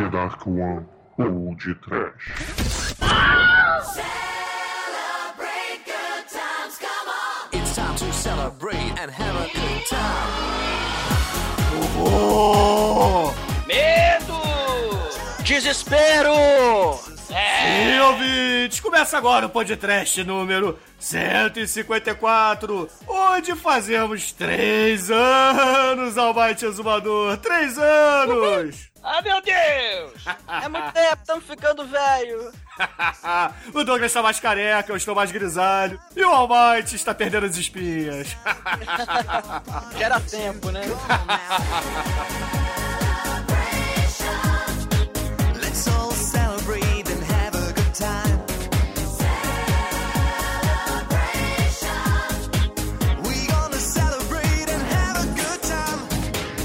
The Dark One ou de Trash. It's time to celebrate and have a good time. Oh! Desespero! E ouvintes, começa agora o podcast número 154, onde fazemos três anos ao Bite Exumador. Três anos! Ah, meu Deus! É muito tempo, estamos ficando velho. o Douglas está mais careca, eu estou mais grisalho. E o Almighty está perdendo as espinhas. Já era tempo, né?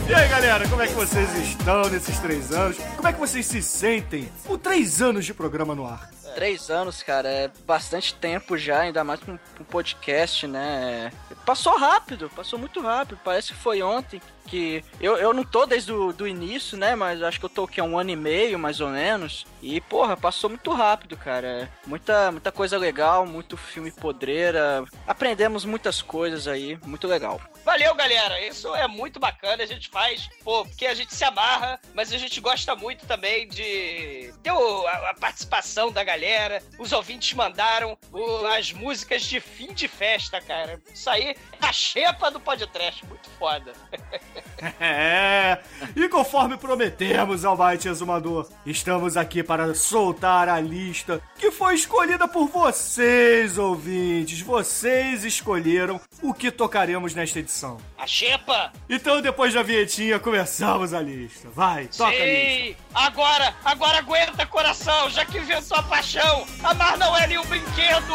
E aí, galera, como é que vocês estão nesses três anos? Como é que vocês se sentem com três anos de programa no ar? Três anos, cara, é bastante tempo já, ainda mais pra um podcast, né? Passou rápido, passou muito rápido. Parece que foi ontem que. Eu, eu não tô desde o do início, né? Mas acho que eu tô aqui há um ano e meio, mais ou menos. E, porra, passou muito rápido, cara. Muita, muita coisa legal, muito filme podreira. Aprendemos muitas coisas aí, muito legal. Valeu, galera! Isso é muito bacana, a gente faz, pô, porque a gente se amarra, mas a gente gosta muito também de ter a, a participação da galera. Os ouvintes mandaram o- as músicas de fim de festa, cara. Isso aí é a xepa do podcast, muito foda. É, e conforme prometemos ao Byte Exumador, estamos aqui para soltar a lista que foi escolhida por vocês, ouvintes. Vocês escolheram o que tocaremos nesta edição. A xepa! Então, depois da vinhetinha, começamos a lista. Vai, toca a lista. Sim! Agora, agora aguenta, coração, já que inventou a paixão. Amar não é nenhum brinquedo.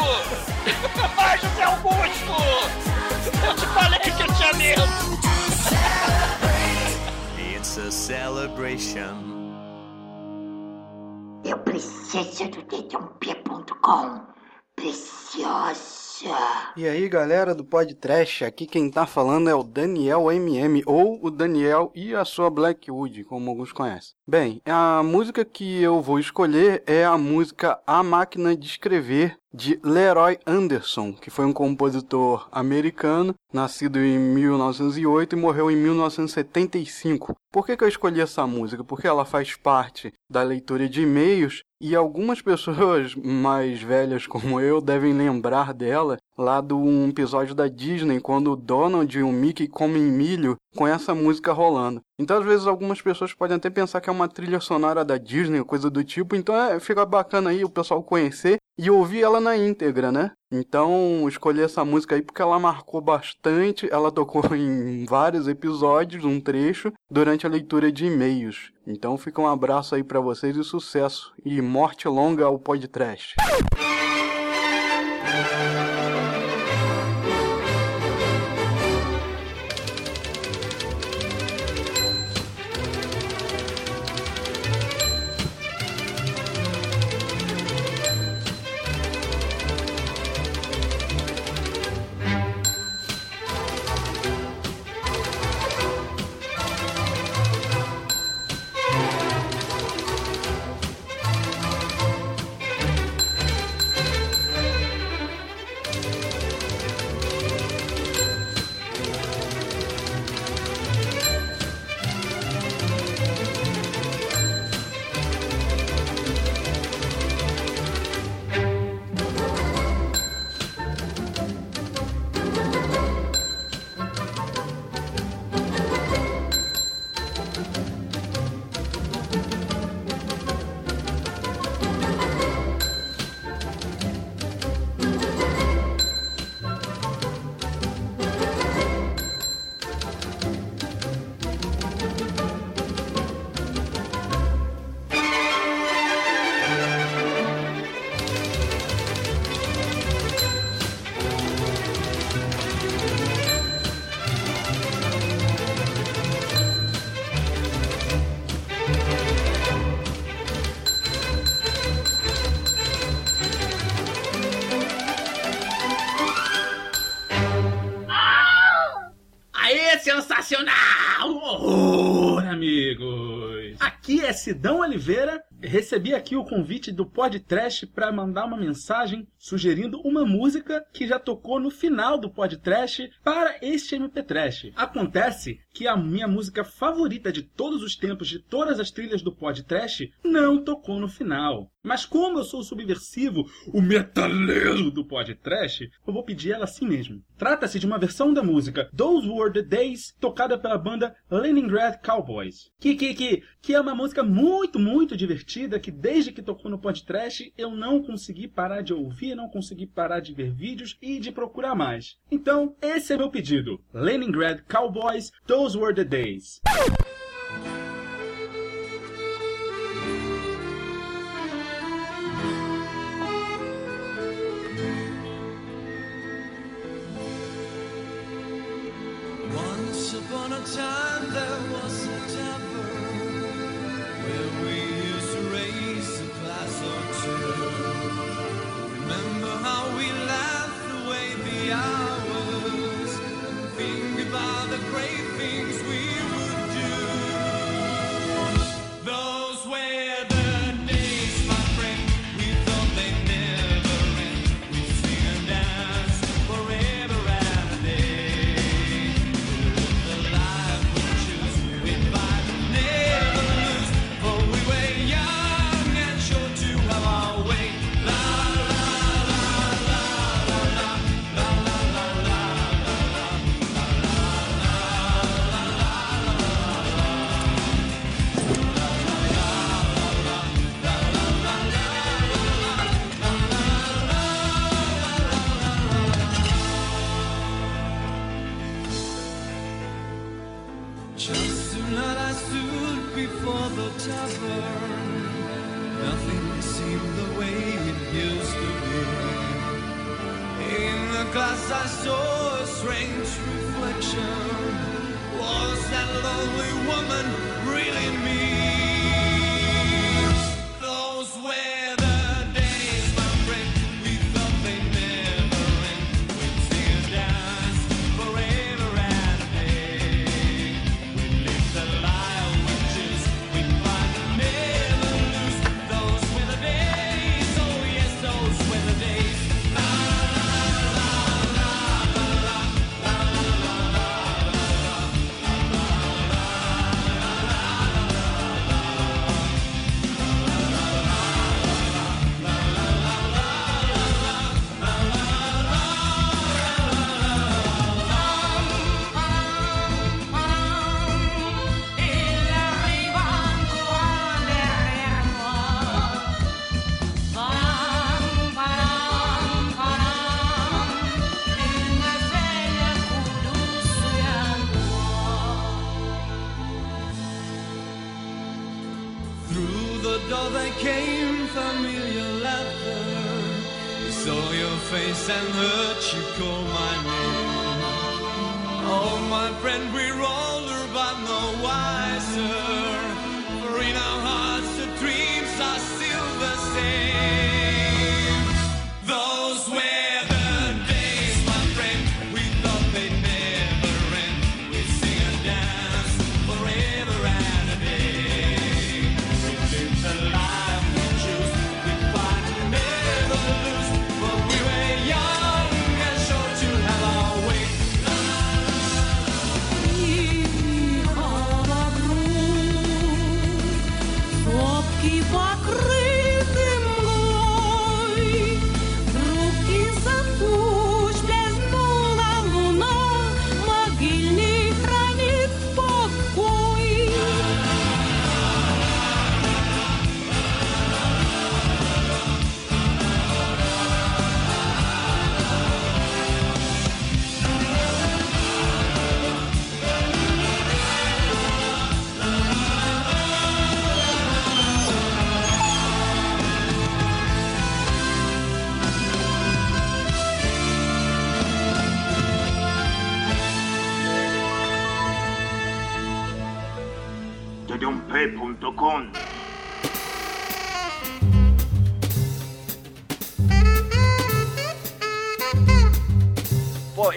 Vai, José Augusto! Eu te falei que eu tinha medo. It's a celebration. Eu preciso do dedãop.com. Preciosa. E aí galera do Podcast, aqui quem tá falando é o Daniel MM, ou o Daniel e a sua Blackwood, como alguns conhecem. Bem, a música que eu vou escolher é a música A Máquina de Escrever, de Leroy Anderson, que foi um compositor americano, nascido em 1908 e morreu em 1975. Por que, que eu escolhi essa música? Porque ela faz parte da leitura de e-mails e algumas pessoas mais velhas como eu devem lembrar dela lá do um episódio da Disney, quando o Donald e o Mickey comem milho com essa música rolando. Então, às vezes, algumas pessoas podem até pensar que é uma trilha sonora da Disney, coisa do tipo. Então, é, fica bacana aí o pessoal conhecer e ouvir ela na íntegra, né? Então, escolhi essa música aí porque ela marcou bastante. Ela tocou em vários episódios, um trecho, durante a leitura de e-mails. Então, fica um abraço aí pra vocês e sucesso. E morte longa ao podcast. Sidão Oliveira. Recebi aqui o convite do Podcast para mandar uma mensagem sugerindo uma música que já tocou no final do Podcast para este MP Trash. Acontece que a minha música favorita de todos os tempos, de todas as trilhas do Podcast, não tocou no final. Mas como eu sou subversivo, o metaleiro do Podcast, eu vou pedir ela assim mesmo. Trata-se de uma versão da música Those Were the Days, tocada pela banda Leningrad Cowboys. Que, que, que, que é uma música muito, muito divertida, que desde que tocou no podcast eu não consegui parar de ouvir, não consegui parar de ver vídeos e de procurar mais. Então, esse é meu pedido. Leningrad Cowboys, Those Those were the Days. Once upon a time there was before the tavern. Nothing seemed the way it used to be. In the glass I saw a strange reflection. Was that lonely woman really me?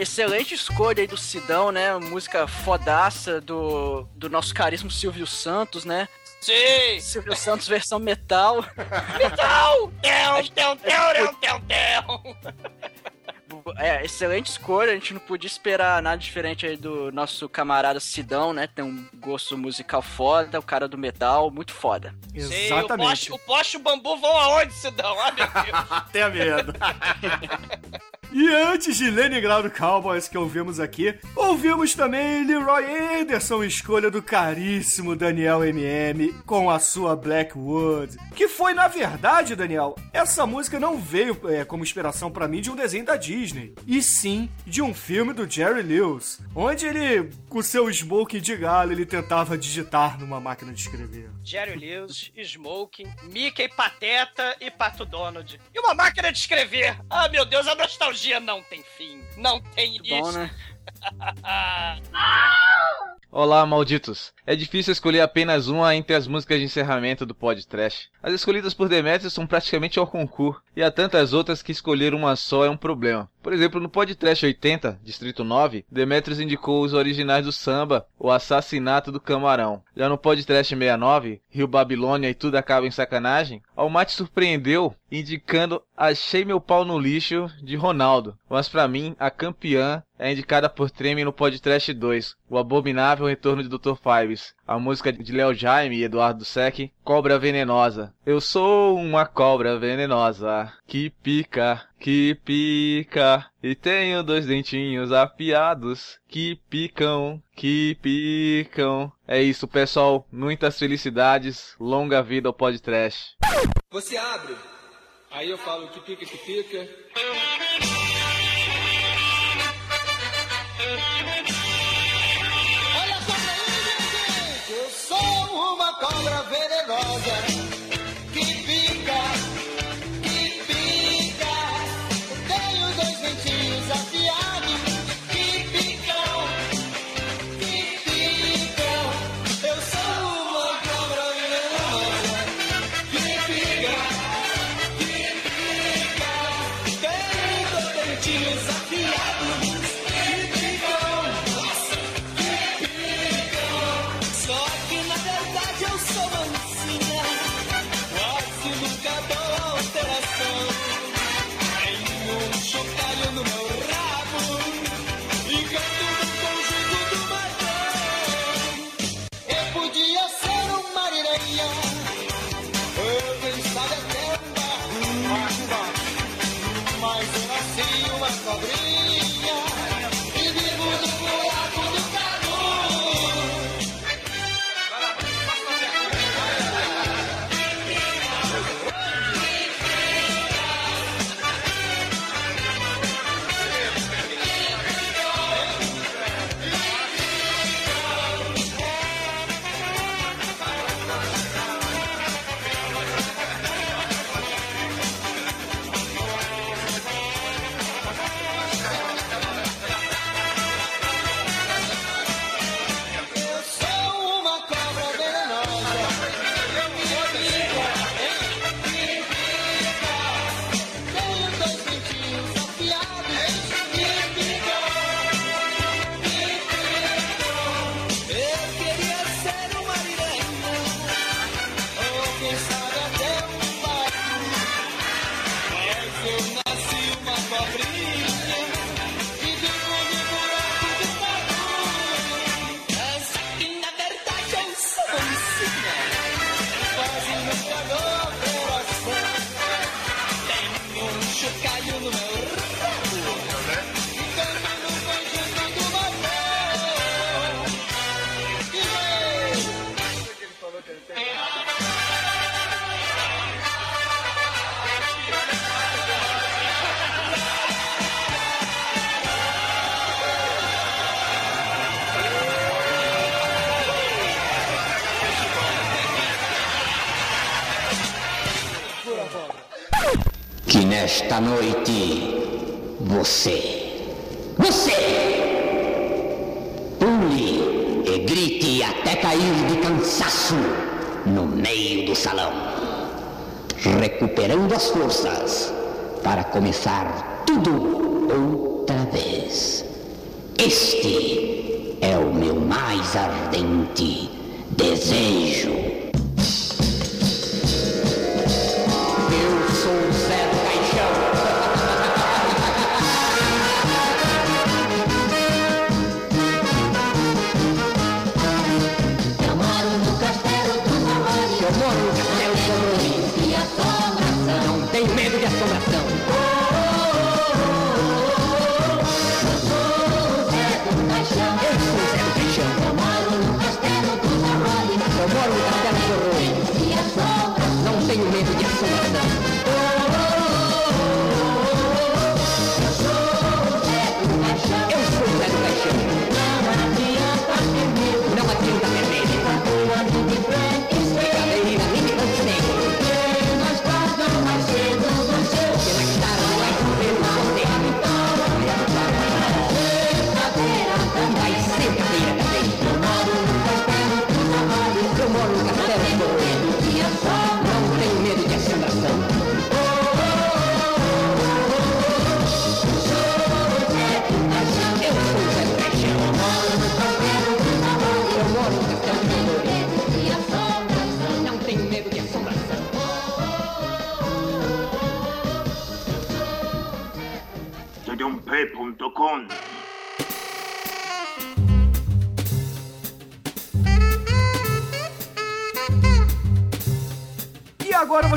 Excelente escolha aí do Sidão, né? Música fodaça do, do nosso caríssimo Silvio Santos, né? Sim! Silvio Santos versão metal. Metal! Teu, teu, teu, teu, teu, teu. É, excelente escolha, a gente não podia esperar nada diferente aí do nosso camarada Sidão, né? Tem um gosto musical foda, o cara do metal, muito foda. Sim, Exatamente. o poste, o poste e o bambu vão aonde, Cidão? Ah, meu Deus. Até medo. E antes de Leningrado Cowboys que ouvimos aqui, ouvimos também Leroy Anderson, escolha do caríssimo Daniel MM com a sua Blackwood. Que foi, na verdade, Daniel, essa música não veio é, como inspiração pra mim de um desenho da Disney, e sim de um filme do Jerry Lewis, onde ele, com seu smoking de galo, ele tentava digitar numa máquina de escrever. Jerry Lewis, Smoking, Mickey, Pateta e Pato Donald. E uma máquina de escrever. Ah, meu Deus, a nostalgia não tem fim. Não tem Bom, início. né? Olá, malditos. É difícil escolher apenas uma entre as músicas de encerramento do Pod Trash. As escolhidas por Demetrius são praticamente ao concurso, e há tantas outras que escolher uma só é um problema. Por exemplo, no Pod Trash 80, Distrito 9, Demetrius indicou os originais do samba, O Assassinato do Camarão. Já no Pod Trash 69, Rio Babilônia e Tudo Acaba em Sacanagem, Almaty surpreendeu indicando Achei Meu Pau no Lixo, de Ronaldo. Mas pra mim, a campeã é indicada por Treme no Podcast 2, O Abominável Retorno de Dr. Fives. A música de Léo Jaime e Eduardo Sec, Cobra Venenosa. Eu sou uma cobra venenosa, que pica, que pica. E tenho dois dentinhos afiados, que picam, que picam. É isso, pessoal. Muitas felicidades. Longa vida ao podcast. Você abre, aí eu falo que pica, que pica. Sou noite você, você, pule e grite até cair de cansaço no meio do salão, recuperando as forças para começar tudo outra vez. Este é o meu mais ardente desejo.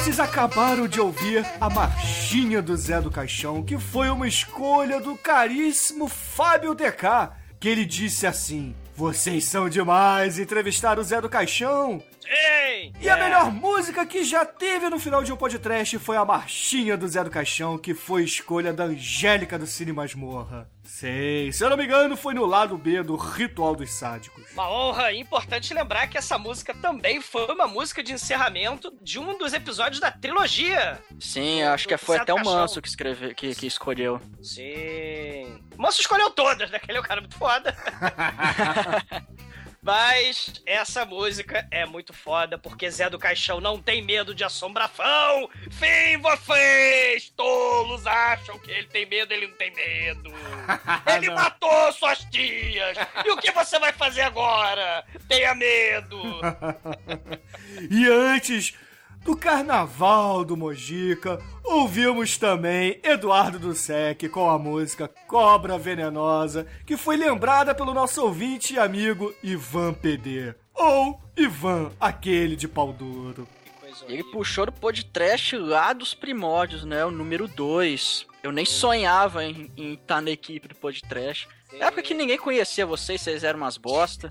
Vocês acabaram de ouvir a marchinha do Zé do Caixão, que foi uma escolha do caríssimo Fábio DK, que ele disse assim: Vocês são demais entrevistar o Zé do Caixão. E a melhor música que já teve no final de um podcast foi a marchinha do Zé do Caixão, que foi escolha da Angélica do Cine Masmorra. Sei, se eu não me engano, foi no lado B do Ritual dos Sádicos. Uma honra. E Importante lembrar que essa música também foi uma música de encerramento de um dos episódios da trilogia. Sim, acho que foi Zé até o do. Manso que, escreveu, que, que escolheu. Sim. O Manso escolheu todas, né? Que ele é um cara muito foda. Mas essa música é muito foda, porque Zé do Caixão não tem medo de assombração. Fim, vocês, tolos, acham que ele tem medo, ele não tem medo. Ele matou suas tias. E o que você vai fazer agora? Tenha medo. E antes do Carnaval do Mojica, ouvimos também Eduardo do Sec com a música Cobra Venenosa, que foi lembrada pelo nosso ouvinte e amigo Ivan PD. Ou Ivan, aquele de pau duro. Ele puxou do podcast lá dos primórdios, né? O número 2. Eu nem sonhava em estar na equipe do podcast. Na época que ninguém conhecia vocês, vocês eram umas bosta.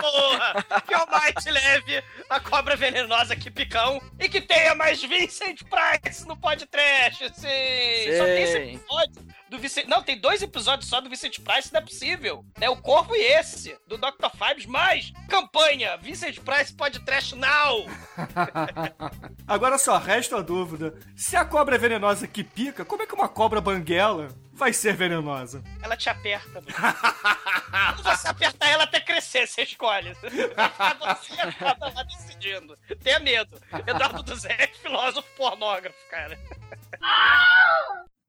Porra! Que o mais leve a cobra venenosa que picão e que tenha mais Vincent Price no podcast, sim! Só tem esse episódio do Vincent. Não, tem dois episódios só do Vincent Price, não é possível. Né? O Corvo e esse, do Dr. Fibes, mais campanha Vincent Price Podcast Now! Agora só resta a dúvida: se a cobra é venenosa que pica, como é que uma cobra banguela vai ser venenosa? Ela te aperta. Quando você apertar ela até crescer, você escolhe. Você acaba lá decidindo. Tenha medo. Eduardo do Zé é filósofo pornógrafo, cara.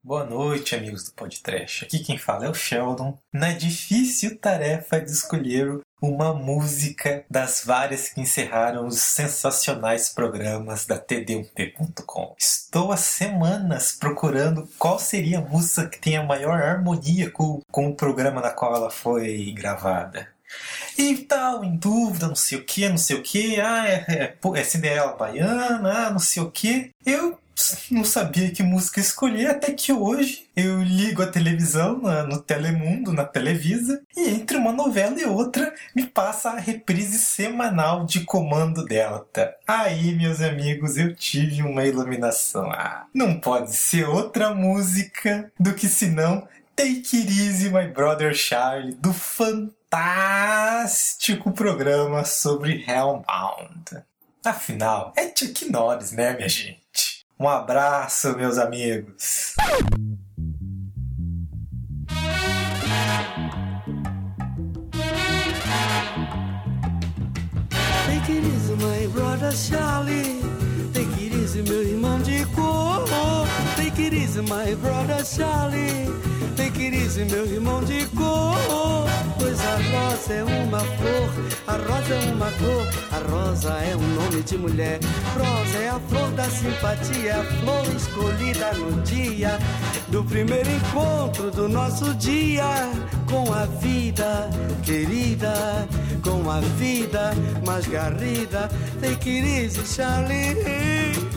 Boa noite, amigos do Podcast. Aqui quem fala é o Sheldon. Na difícil tarefa de escolher uma música das várias que encerraram os sensacionais programas da td1p.com. Estou há semanas procurando qual seria a música que tem a maior harmonia com, com o programa na qual ela foi gravada. E tal, em dúvida, não sei o que, não sei o que, ah, é, é, pô, é Cinderela Baiana, ah, não sei o que. Eu não sabia que música escolher, até que hoje eu ligo a televisão no Telemundo, na Televisa, e entre uma novela e outra me passa a reprise semanal de Comando Delta. Aí, meus amigos, eu tive uma iluminação. Ah, não pode ser outra música do que senão Take It Easy, My Brother Charlie, do fantástico programa sobre Hellbound. Afinal, é Chuck Norris, né, minha gente? Um abraço, meus amigos. Take it easy, my brother Charlie. Take it easy, meu irmão de cor. Take it easy, my brother Charlie. It easy, meu irmão de cor. Pois a rosa é uma flor, a rosa é uma cor, a rosa é um nome de mulher. Rosa é a flor da simpatia, a flor escolhida no dia do primeiro encontro do nosso dia com a vida querida, com a vida mais garrida. It easy, Charlie.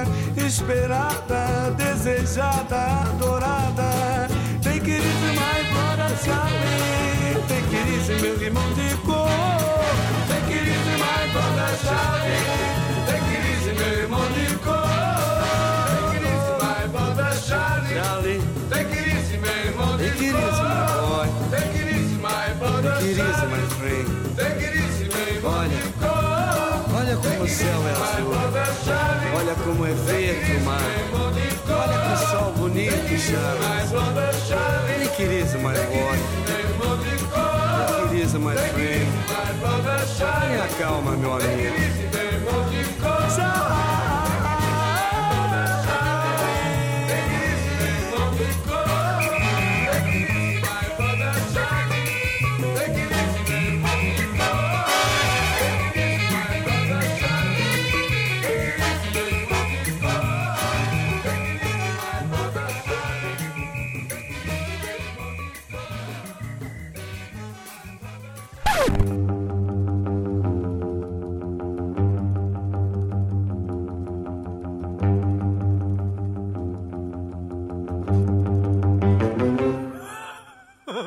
esperada, desejada, adorada. My brother Charlie, take it easy, meu irmão de cor. My brother Charlie, take it easy, meu irmão de cor. Brother Charlie, Charlie. Take it easy, meu irmão de cor. Charlie. my friend. Take it easy, meu irmão de cor. olha como o céu é azul. Olha como é verde o mar. Olha que sol bonito, it easy, my boy. Take it easy, my friend. Tenha calma, meu amigo.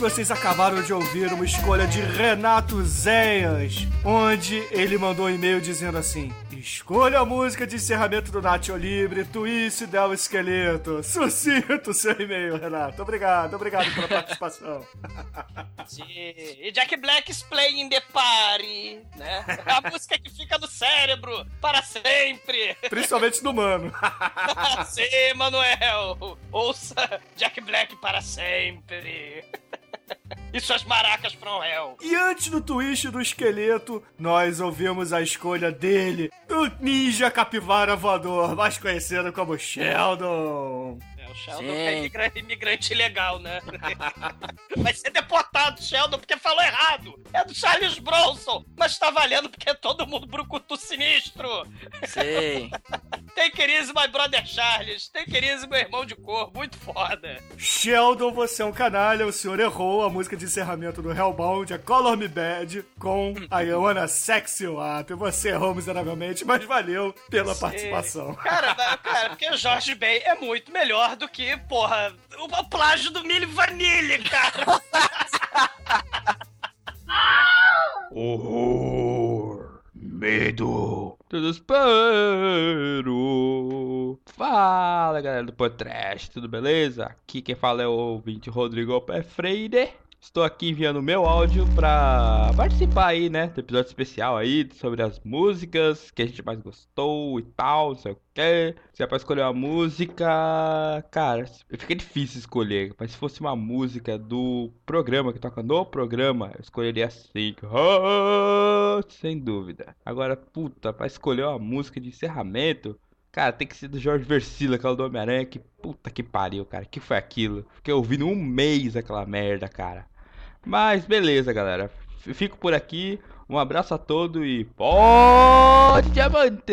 vocês acabaram de ouvir uma escolha de Renato Zéias, onde ele mandou um e-mail dizendo assim: Escolha a música de encerramento do Nacho Libre, Twist Del Esqueleto. Sucinto seu e-mail, Renato. Obrigado, obrigado pela participação. E Jack Black's Playing the Party, né? A música que fica no cérebro para sempre. Principalmente do mano. Sim, Manuel. Ouça Jack Black para sempre. E suas maracas from hell. E antes do twist do esqueleto, nós ouvimos a escolha dele, do ninja capivara voador, mais conhecido como Sheldon. É, o Sheldon é imigra- imigrante ilegal, né? Vai ser deportado, Sheldon, porque falou errado. É do Charles Bronson, mas tá valendo porque é todo mundo brucutu sinistro. Take it easy, my brother Charles. It easy, meu irmão de cor. Muito foda. Sheldon, você é um canalha, o senhor errou a música de encerramento do Hellbound, a Color Me Bad, com a Iona Sex You Up. Você errou miseravelmente, mas valeu pela participação. Cara, cara, porque o Jorge Ben é muito melhor do que, porra, o, o plágio do Milho Vanille, cara. Horror. Medo. Desespero. Fala galera do podcast, tudo beleza? Aqui quem fala é o ouvinte Rodrigo Pé Freire. Estou aqui enviando meu áudio pra participar aí, né, do episódio especial aí sobre as músicas que a gente mais gostou e tal, não sei o que. Se é pra escolher uma música, cara, fica difícil escolher. Mas se fosse uma música do programa que toca no programa, eu escolheria Sync Heart, sem dúvida. Agora, puta, pra escolher uma música de encerramento, Cara, tem que ser do Jorge Versilo, aquela do Homem-Aranha. Que puta que pariu, cara. Que foi aquilo? Fiquei ouvindo um mês aquela merda, cara. Mas beleza, galera. Fico por aqui. Um abraço a todos e pode diamante!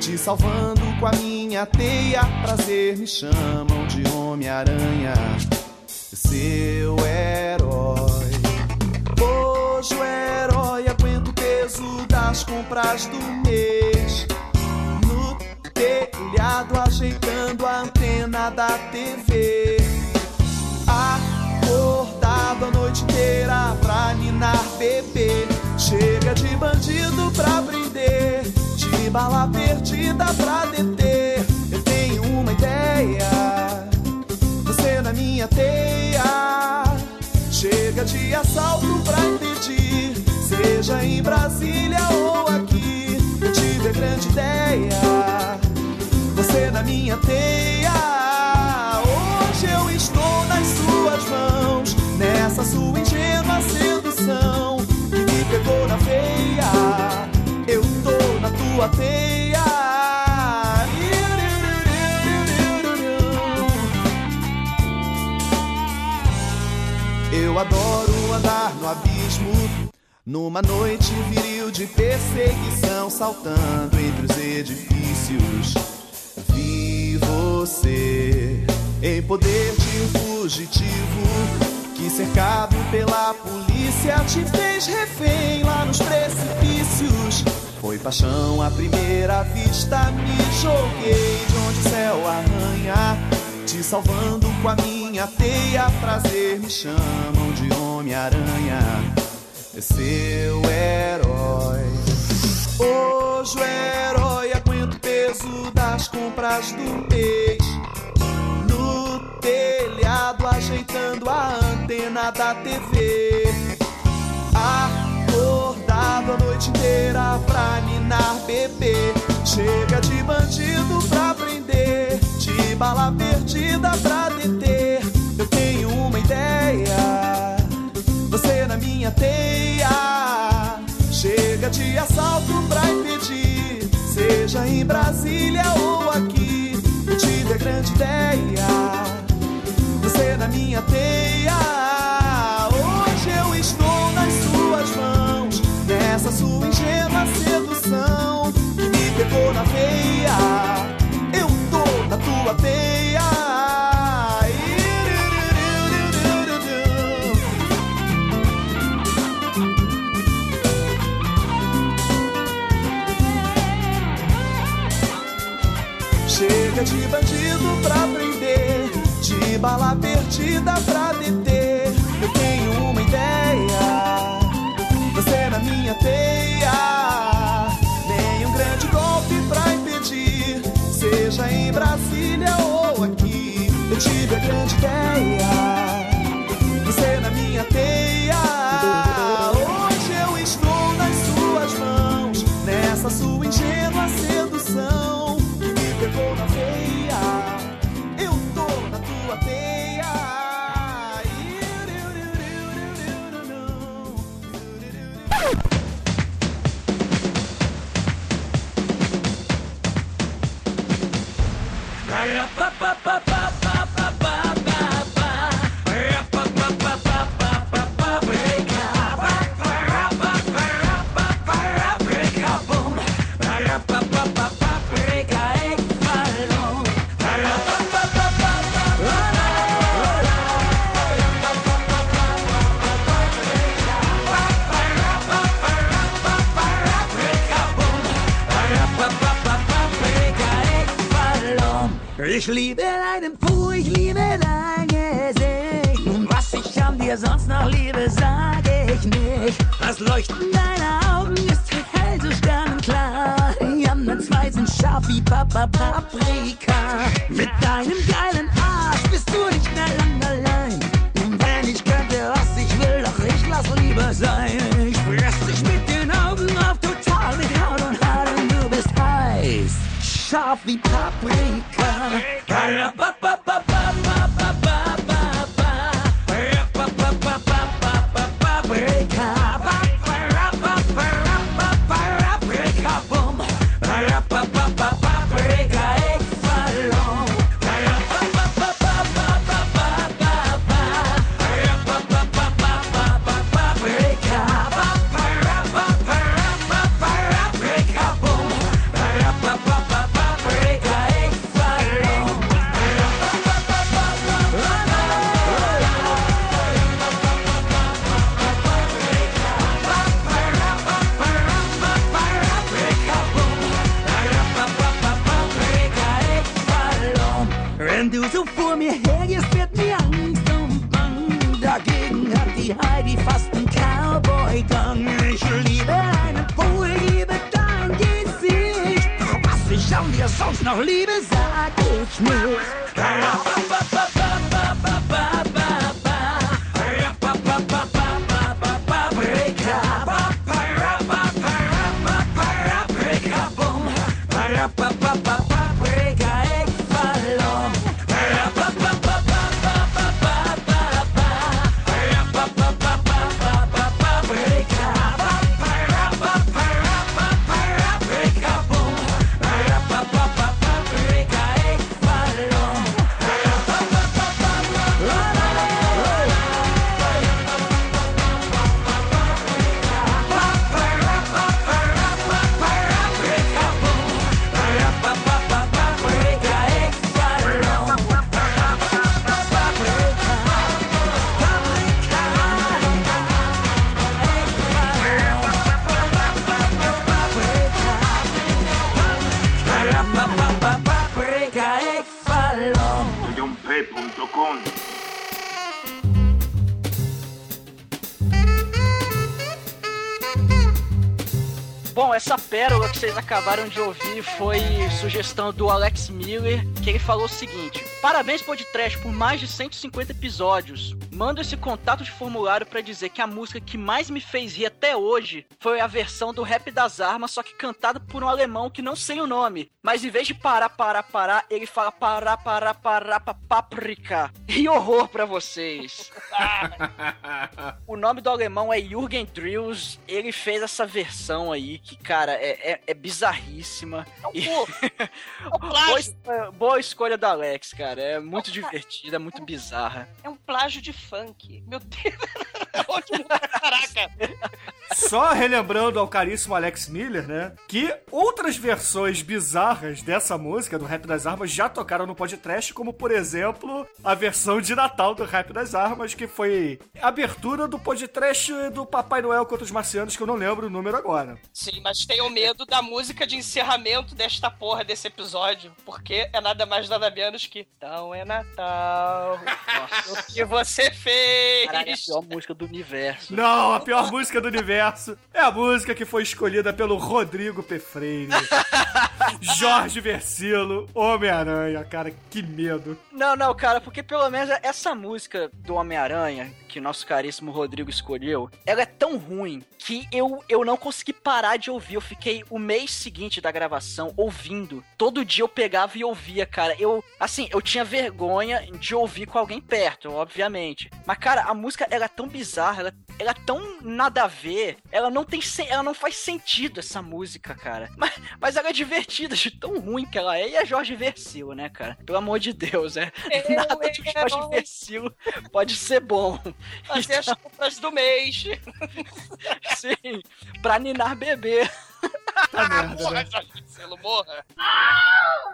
Te salvando com a minha teia, prazer me chamam de Homem-Aranha, seu herói. Hoje o herói aguenta o peso das compras do mês. No telhado, ajeitando a antena da TV. Acordado a noite inteira pra ninar bebê. Chega de bandido pra prender, de bala perdida pra deter. Eu tenho uma ideia, você na minha teia. Chega de assalto pra impedir, seja em Brasília ou aqui. Eu tive a grande ideia, você na minha teia. Hoje eu estou nas suas mãos, nessa sua tua teia. Eu adoro andar no abismo. Numa noite viril de perseguição, saltando entre os edifícios. Vi você em poder de fugitivo que, cercado pela polícia, te fez refém lá nos precipícios. Foi paixão à primeira vista, me joguei de onde o céu arranha, te salvando com a minha teia. Prazer me chamam de Homem-Aranha, seu herói. Hoje o herói aguenta o peso das compras do mês. Telhado, ajeitando a antena da TV. Acordado a noite inteira pra ninar bebê. Chega de bandido pra prender, de bala perdida pra deter. Eu tenho uma ideia, você na minha teia. Chega de assalto pra impedir, seja em Brasília ou aqui. Eu tive a grande ideia, você na minha teia. Hoje eu estou nas suas mãos, nessa sua ingênua sedução que me pegou na veia. Eu tô na tua teia. Chega de bandido pra bala perdida pra deter. Eu tenho uma ideia, você na minha teia. Nenhum grande golpe pra impedir, seja em Brasília ou aqui. Eu tive a grande ideia, essa pérola que vocês acabaram de ouvir foi sugestão do Alex Miller, que ele falou o seguinte: Parabéns, podcast, por mais de 150 episódios. Mando esse contato de formulário pra dizer que a música que mais me fez rir até hoje foi a versão do Rap das Armas, só que cantada por um alemão que não sei o nome. Mas em vez de parar, parar, parar, ele fala parar, parar, parar, pa- paprika. E horror pra vocês. o nome do alemão é Jürgen Drills. Ele fez essa versão aí que, cara, é, é, é bizarríssima. E- boa, es- boa escolha do Alex, cara. É muito divertida, é muito bizarra. É um plágio de funk. Meu Deus. Ótimo. Caraca. Só relembrando ao caríssimo Alex Miller, né? Que outras versões bizarras dessa música, do Rap das Armas, já tocaram no podcast, como por exemplo a versão de Natal do Rap das Armas, que foi abertura do podcast do Papai Noel contra os Marcianos, que eu não lembro o número agora. Sim, mas tenho medo da música de encerramento desta porra desse episódio, porque é nada mais nada menos que Então é Natal. o que você fez? Caralho, é a pior música do universo. Não, a pior música do universo é a música que foi escolhida pelo Rodrigo P. Freire. Jorge Versilo, Homem-Aranha, cara, que medo. Não, não, cara, porque pelo menos essa música do Homem-Aranha, que nosso caríssimo Rodrigo escolheu, ela é tão ruim que eu, eu não consegui parar de ouvir. Eu fiquei o mês seguinte da gravação ouvindo. Todo dia eu pegava e ouvia, cara. Eu, assim, eu tinha vergonha de ouvir com alguém perto, obviamente. Mas, cara, a música, ela é tão bizarra, ela, ela é tão nada a ver. Ela não tem, ela não faz sentido, essa música, cara. Mas, mas ela é divertida de tão ruim que ela é. E é Jorge Versilo, né, cara? Pelo amor de Deus, é. Nada do Jorge Versilo pode ser bom. Fazer as compras do mês. Sim, pra ninar bebê. Tá merda, Porra, né? Jorge Marcelo, morra.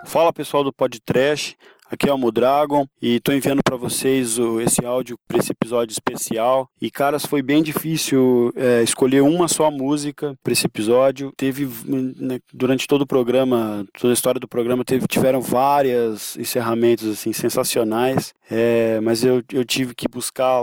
Fala pessoal do Podtrash, aqui é o Mudragon e tô enviando para vocês o- esse áudio para esse episódio especial. E caras, foi bem difícil é, escolher uma só música para esse episódio. Teve né, durante todo o programa, toda a história do programa, teve, tiveram vários encerramentos assim sensacionais. É, mas eu, eu tive que buscar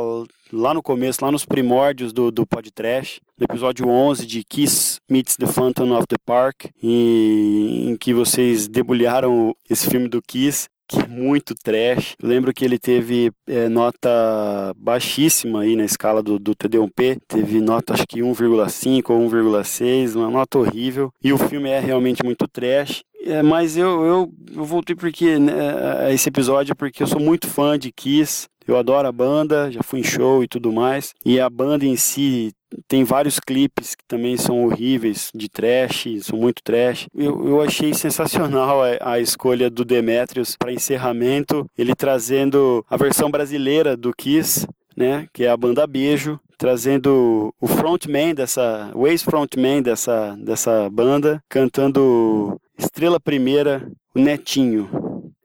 lá no começo, lá nos primórdios do, do Podtrash, no episódio 11 de Kiss Meets the Phantom of the Park, e, em que vocês debulharam esse filme do Kiss, que muito trash. Lembro que ele teve é, nota baixíssima aí na escala do, do TD1P, teve nota acho que 1,5 ou 1,6, uma nota horrível, e o filme é realmente muito trash. É, mas eu, eu, eu voltei porque né, a esse episódio porque eu sou muito fã de Kiss. Eu adoro a banda, já fui em show e tudo mais. E a banda em si tem vários clipes que também são horríveis, de trash, são muito trash. Eu, eu achei sensacional a, a escolha do Demetrius para encerramento, ele trazendo a versão brasileira do Kiss, né, que é a banda Beijo, trazendo o frontman dessa, o ex-frontman dessa, dessa banda, cantando Estrela Primeira, o Netinho.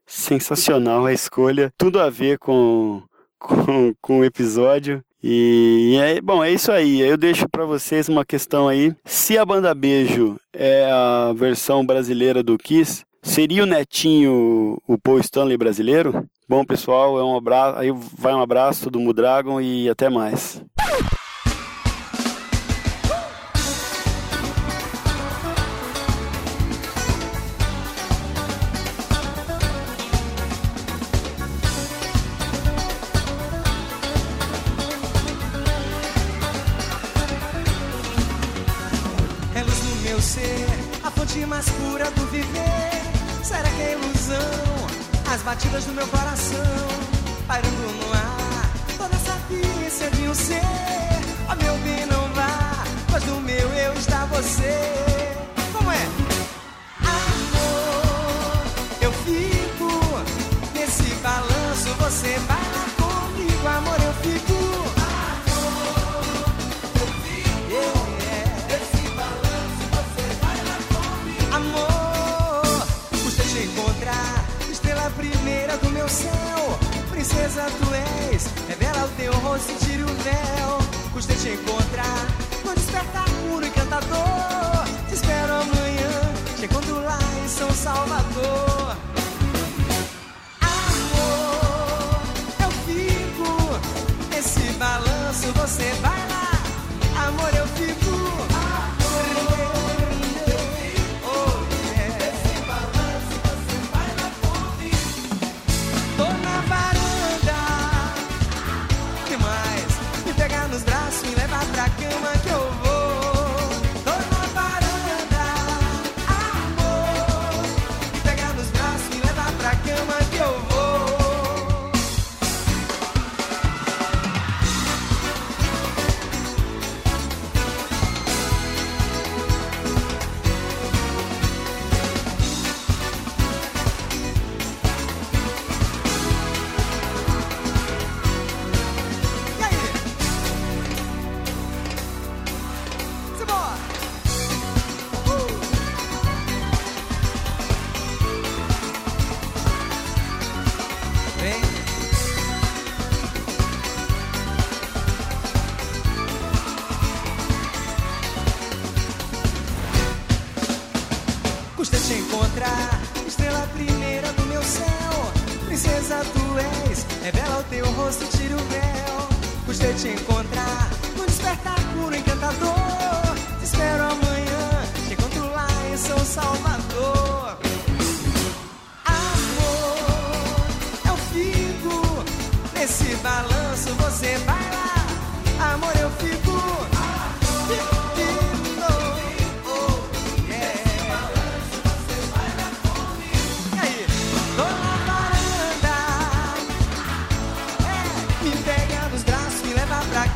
Sensacional a escolha, tudo a ver com, com, com o episódio. E é, bom, é isso aí. Eu deixo para vocês uma questão aí. Se a banda Beijo é a versão brasileira do Kiss, seria o Netinho o Paul Stanley brasileiro? Bom, pessoal, é um abraço, aí vai um abraço do Mudragon e até mais. Batidas do meu coração, pairando no ar. Toda essa ciência de um ser. Ó meu bem, não vá, pois no meu eu está você. Tu és, revela o teu rosto e tira o véu. Custa te encontrar, no despertar puro e cantador. Te espero amanhã, encontro lá em São Salvador. Amor, eu fico nesse balanço, você vai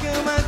like you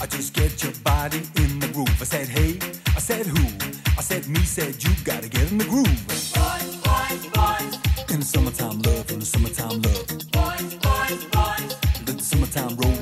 I just get your body in the groove. I said, hey, I said who? I said me, said you gotta get in the groove. Boys, boys, boys. In the summertime love, in the summertime love. Boys, boys, boys. Let the summertime roll.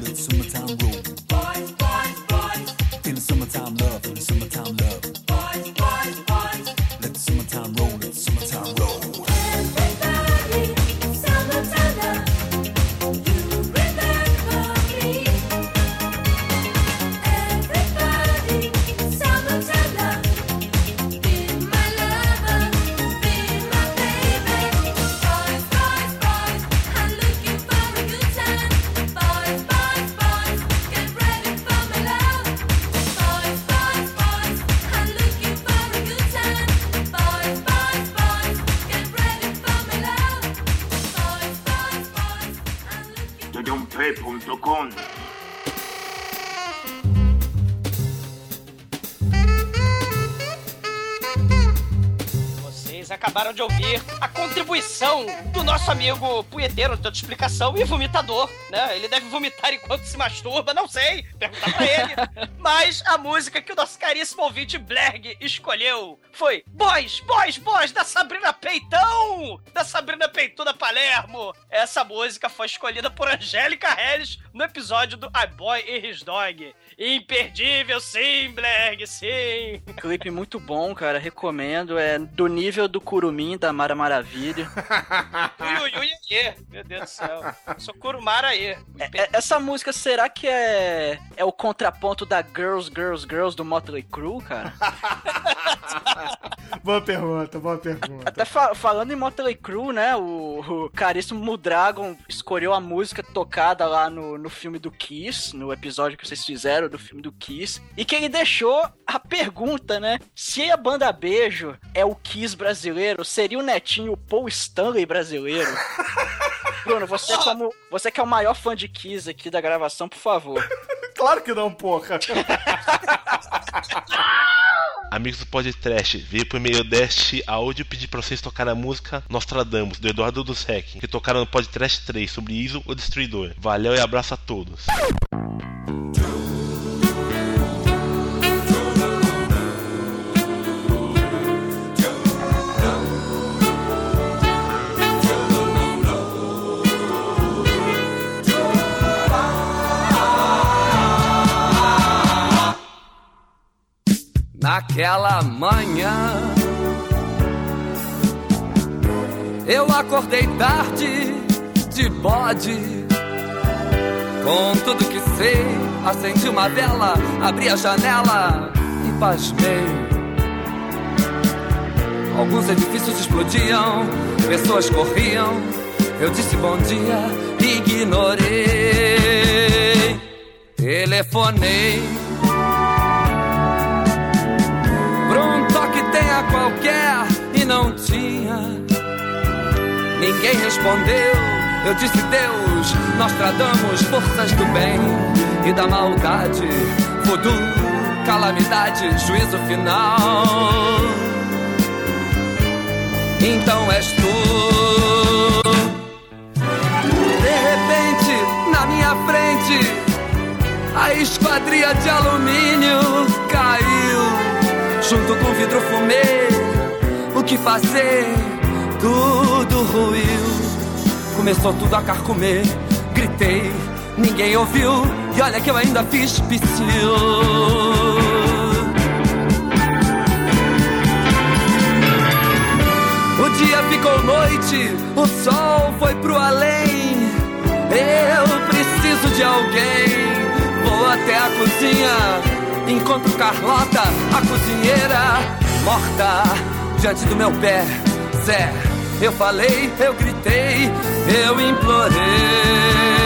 Nosso amigo punheteiro, outra explicação, e vomitador, né? Ele deve vomitar enquanto se masturba, não sei, perguntar pra ele. Mas a música que o nosso caríssimo ouvinte Blerg escolheu foi Boys, Boys, Boys, da Sabrina Peitão! Da Sabrina Peituda Palermo! Essa música foi escolhida por Angélica Harris no episódio do I Boy e His Dog. Imperdível, sim, Blerg, sim! Clipe muito bom, cara, recomendo. É do nível do Curumim da Mara Maravilha. Ui, ui, ui, meu Deus do céu. Sou Kurumara aí. É- essa música, será que é, é o contraponto da Girls, Girls, Girls do Motley Crue, cara? Boa pergunta, boa pergunta. Até fa- falando em Motley Crue, né? O, o caríssimo Mudragon escolheu a música tocada lá no, no filme do Kiss, no episódio que vocês fizeram do filme do Kiss. E que ele deixou a pergunta, né? Se a banda Beijo é o Kiss brasileiro, seria o Netinho Paul Stanley brasileiro? Bruno, você, é como, você que é o maior fã de Kiss aqui da gravação, por favor. Claro que não, porra. Amigos do podcast, veio por e-mail deste áudio pedir pra vocês tocarem a música Nostradamus, do Eduardo dos Hecking, que tocaram no podcast 3 sobre Iso, o Destruidor. Valeu e abraço a todos. Naquela manhã eu acordei tarde de bode. Com tudo que sei, acendi uma vela, abri a janela e pasmei. Alguns edifícios explodiam, pessoas corriam. Eu disse bom dia, ignorei. Telefonei qualquer e não tinha. Ninguém respondeu. Eu disse Deus, nós tradamos forças do bem e da maldade, voodoo, calamidade, juízo final. Então és tu. De repente, na minha frente, a esquadria de alumínio caiu junto com vidro fumê. Que fazer? Tudo ruiu. Começou tudo a carcomer. Gritei, ninguém ouviu. E olha que eu ainda fiz psiu. O dia ficou noite, o sol foi pro além. Eu preciso de alguém. Vou até a cozinha, encontro Carlota, a cozinheira, morta diante do meu pé. Zé, eu falei, eu gritei, eu implorei.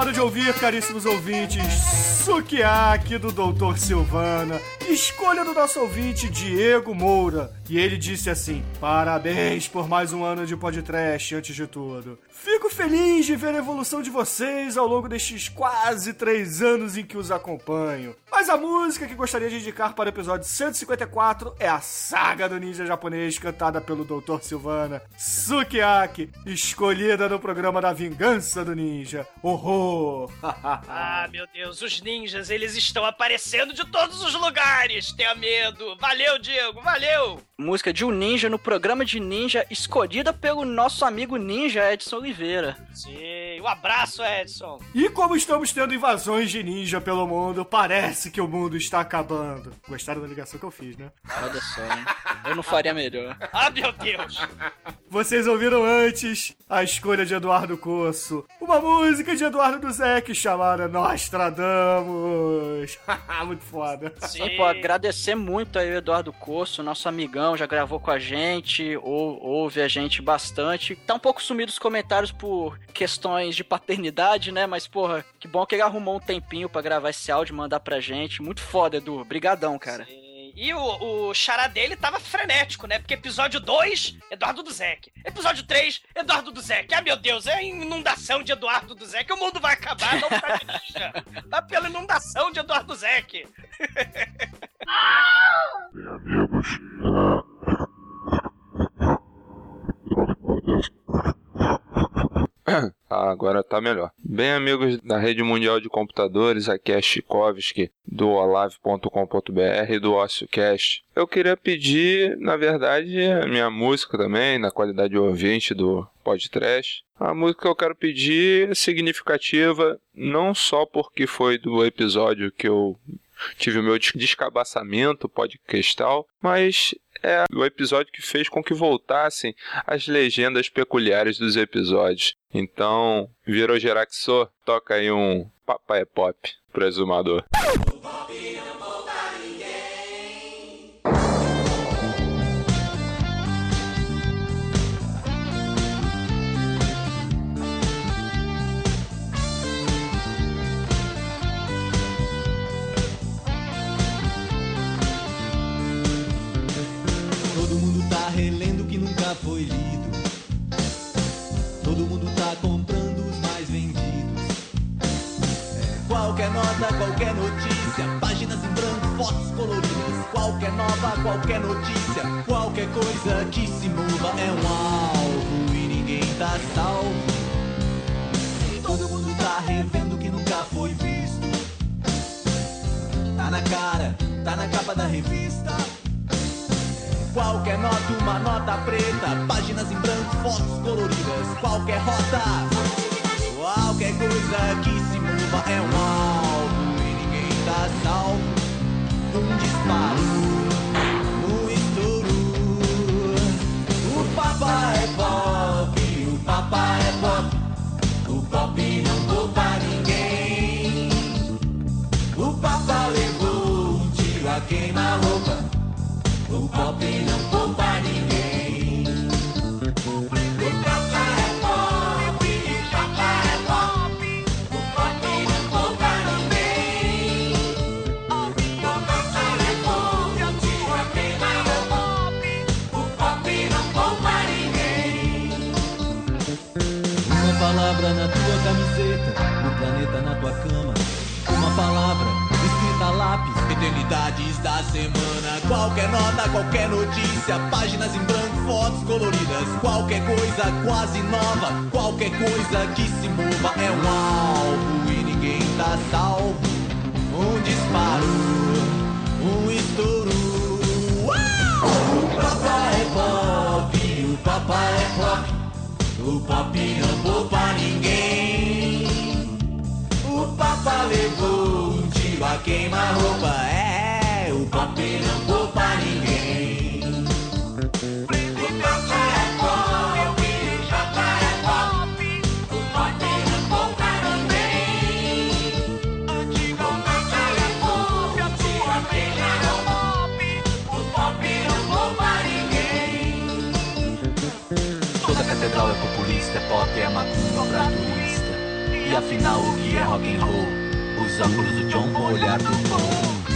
Acabaram de ouvir, caríssimos ouvintes, Sukiyaki do Doutor Silvana, escolha do nosso ouvinte Diego Moura. E ele disse assim: Parabéns por mais um ano de podcast, antes de tudo. Fico feliz de ver a evolução de vocês ao longo destes quase três anos em que os acompanho. Mas a música que gostaria de indicar para o episódio 154 é a saga do ninja japonês cantada pelo Dr. Silvana, Sukiyaki, escolhida no programa da Vingança do Ninja. Horror! Ah, meu Deus, os ninjas, eles estão aparecendo de todos os lugares. Tenha medo. Valeu, Diego, valeu. Música de um ninja no programa de ninja, escolhida pelo nosso amigo ninja Edson Oliveira. Sim, um abraço, Edson. E como estamos tendo invasões de ninja pelo mundo, parece que o mundo está acabando. Gostaram da ligação que eu fiz, né? Olha só, hein? Eu não faria melhor. Ah, meu Deus. Vocês ouviram antes a escolha de Eduardo Coço. Uma música de Eduardo Duzek chamada Nostradamus. Muito foda. Sim, pô, agradecer muito aí o Eduardo Coço, nosso amigão, já gravou com a gente, ou, ouve a gente bastante. Tá um pouco sumido os comentários por questões de paternidade, né? Mas, porra, que bom que ele arrumou um tempinho pra gravar esse áudio e mandar pra gente. Muito foda, Edu. Brigadão, cara. E o, o xará dele tava frenético, né? Porque episódio 2, Eduardo Duzek. Episódio 3, Eduardo Duzek. Ah, meu Deus, é inundação de Eduardo Duzek. O mundo vai acabar, não tá de ninja. Tá pela inundação de Eduardo Duzek. Ah, agora tá melhor. Bem, amigos da Rede Mundial de Computadores, aqui é Chikovski do olave.com.br do OcioCast. Eu queria pedir, na verdade, a minha música também, na qualidade de ouvinte do podcast. A música que eu quero pedir é significativa não só porque foi do episódio que eu tive o meu descabaçamento podcastal, mas é o episódio que fez com que voltassem as legendas peculiares dos episódios. Então, virou Geraxô, toca aí um Papai Pop pro exumador. Qualquer notícia, páginas em branco, fotos coloridas. Qualquer nova, qualquer notícia, qualquer coisa que se mova é um alvo e ninguém tá salvo. Todo mundo tá revendo o que nunca foi visto. Tá na cara, tá na capa da revista. Qualquer nota, uma nota preta, páginas em branco, fotos coloridas, qualquer rota, qualquer coisa que se mova é um alvo salvo. Um disparo, um estouro. O papai é pop, o papai é pop, o pop não poupa ninguém. O papai levou um tiro a queima-roupa. O pop eternidades da semana. Qualquer nota, qualquer notícia, páginas em branco, fotos coloridas. Qualquer coisa quase nova, qualquer coisa que se mova é um alvo e ninguém tá salvo. Um disparo, um estouro. Uau! O papai é pop, o papai é pop. O pop não poupa ninguém. O papa levou um tiro a queima-roupa. É, o pop não vou poupa ninguém. O papai é pop, o papai é pop, o pop não vou poupa ninguém. Antigo papai é pop, antigo é pop, o pop não vou poupa ninguém. Toda catedral é populista, é pop, é macumba pra turista. E afinal o que é rock and roll? Os ângulos do John, o olhar do povo.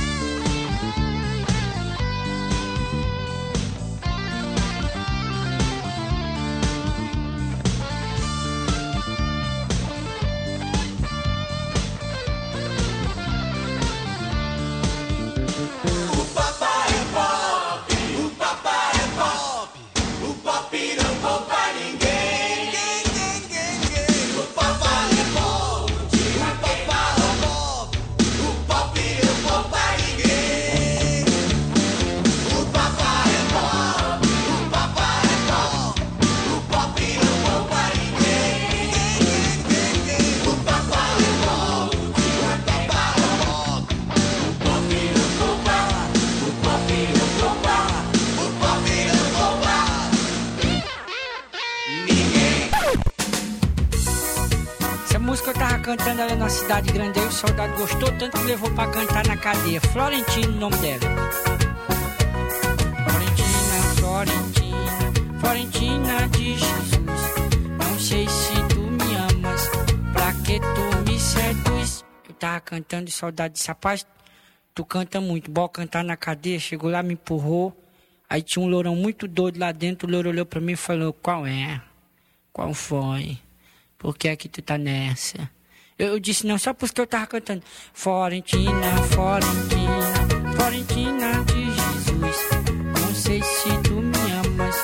Na cidade grande aí, o soldado gostou tanto que levou pra cantar na cadeia. Florentino o nome dela. Florentina, Florentina, Florentina de Jesus. Não sei se tu me amas, pra que tu me seduz? Eu tava cantando e o soldado disse, rapaz, tu canta muito, bora cantar na cadeia. Chegou lá, me empurrou. Aí tinha um lourão muito doido lá dentro, o louro olhou pra mim e falou, qual é? Qual foi? Por que é que tu tá nessa? Eu, disse não, só porque eu tava cantando. Florentina, Florentina, Florentina de Jesus. Não sei se tu me amas,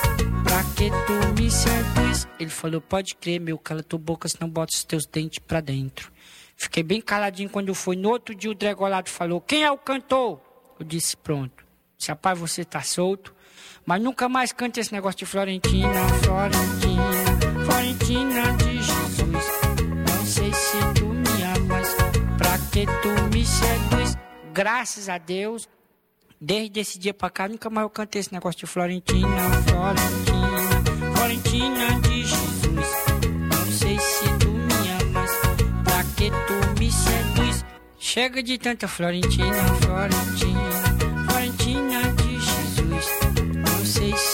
pra que tu me seduz? Ele falou, pode crer, meu, cala tua boca, senão bota os teus dentes pra dentro. Fiquei bem caladinho quando fui. No outro dia o Dregolado falou, quem é o cantor? Eu disse, pronto. Disse, rapaz, você tá solto. Mas nunca mais cante esse negócio de Florentina, Florentina, Florentina de Jesus. Se tu me amas, pra que tu me seduz? Graças a Deus, desde esse dia pra cá, nunca mais eu cantei esse negócio de Florentina, Florentina, Florentina de Jesus. Não sei se tu me amas, pra que tu me seduz? Chega de tanta Florentina, Florentina, Florentina de Jesus. Não sei se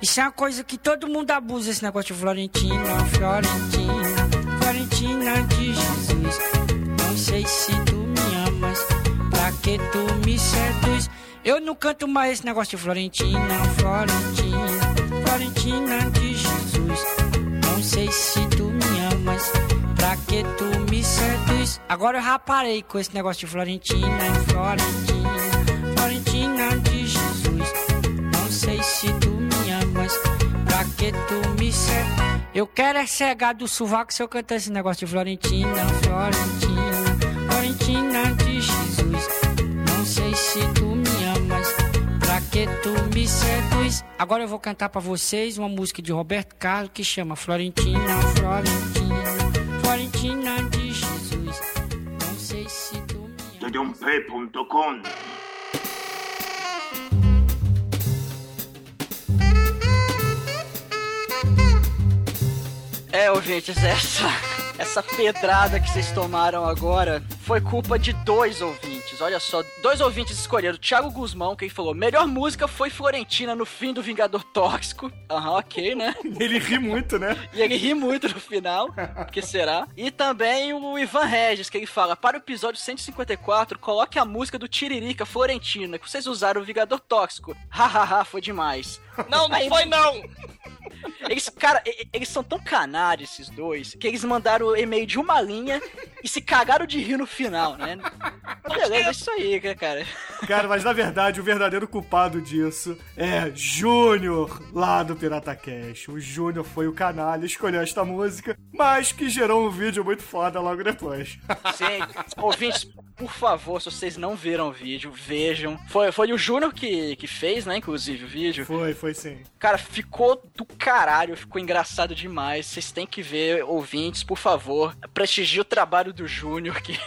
Isso é uma coisa que todo mundo abusa, esse negócio de Florentina, Florentina, Florentina de Jesus. Não sei se tu me amas, pra que tu me seduz? Eu não canto mais esse negócio de Florentina, Florentina, Florentina de Jesus. Não sei se tu me amas, pra que tu me seduz? Agora eu já parei com esse negócio de Florentina, Florentina, Florentina de Jesus. Não sei se que tu me seduz? Eu quero é cegar do sovaco se eu cantar esse negócio de Florentina, Florentina, Florentina de Jesus. Não sei se tu me amas, pra que tu me seduz? Agora eu vou cantar pra vocês uma música de Roberto Carlos que chama Florentina, Florentina, Florentina de Jesus. Não sei se tu me Tadeup.com É, ouvintes, essa, essa pedrada que vocês tomaram agora foi culpa de dois ouvintes. Olha só, dois ouvintes escolheram. Thiago Guzmão, quem falou, melhor música foi Florentina no fim do Vingador Tóxico. Aham, ok, né? Ele ri muito, né? E ele ri muito no final, que será? E também o Ivan Regis, que ele fala, para o episódio 154, coloque a música do Tiririca Florentina, que vocês usaram o Vingador Tóxico. Hahaha, foi demais. Não, não Aí- foi não! Eles, cara, eles são tão canários, esses dois, que eles mandaram o e-mail de uma linha e se cagaram de rir no final, né? Beleza, é isso aí, né, cara. Cara, mas na verdade, o verdadeiro culpado disso é Júnior, lá do Pirata Cash. O Júnior foi o canalha, escolheu esta música, mas que gerou um vídeo muito foda logo depois. Sim, ouvintes, por favor, se vocês não viram o vídeo, vejam. Foi, foi o Júnior que, que fez, né, inclusive, o vídeo. Foi, foi sim. Cara, ficou do caralho, ficou engraçado demais. Vocês têm que ver, ouvintes, por favor. Prestigie o trabalho do Júnior, que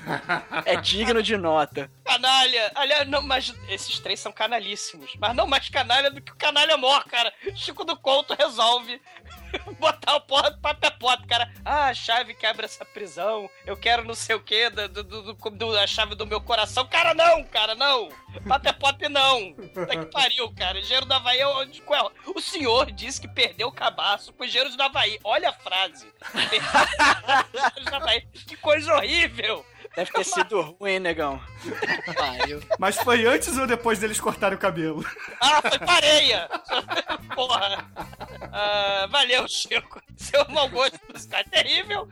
é digno de nota. Canalha. Aliás, não, mas esses três são canalíssimos. Mas não mais canalha do que o canalha mor, cara. Chico do Couto resolve botar o porra do papel pop, cara. Ah, a chave quebra essa prisão. Eu quero não sei o que, do, do, do- chave do meu coração. Cara, não, cara, não. Papel pop não. Puta que pariu, cara. Engenheiro do Havaí é onde. é? O senhor disse que perdeu o cabaço com engenheiros do Havaí. Olha a frase. Que coisa horrível. Deve ter sido ruim, negão. Pariu. Mas foi antes ou depois deles cortarem o cabelo? Ah, foi pareia! Porra! Ah, valeu, Chico. Seu mau gosto musical é terrível.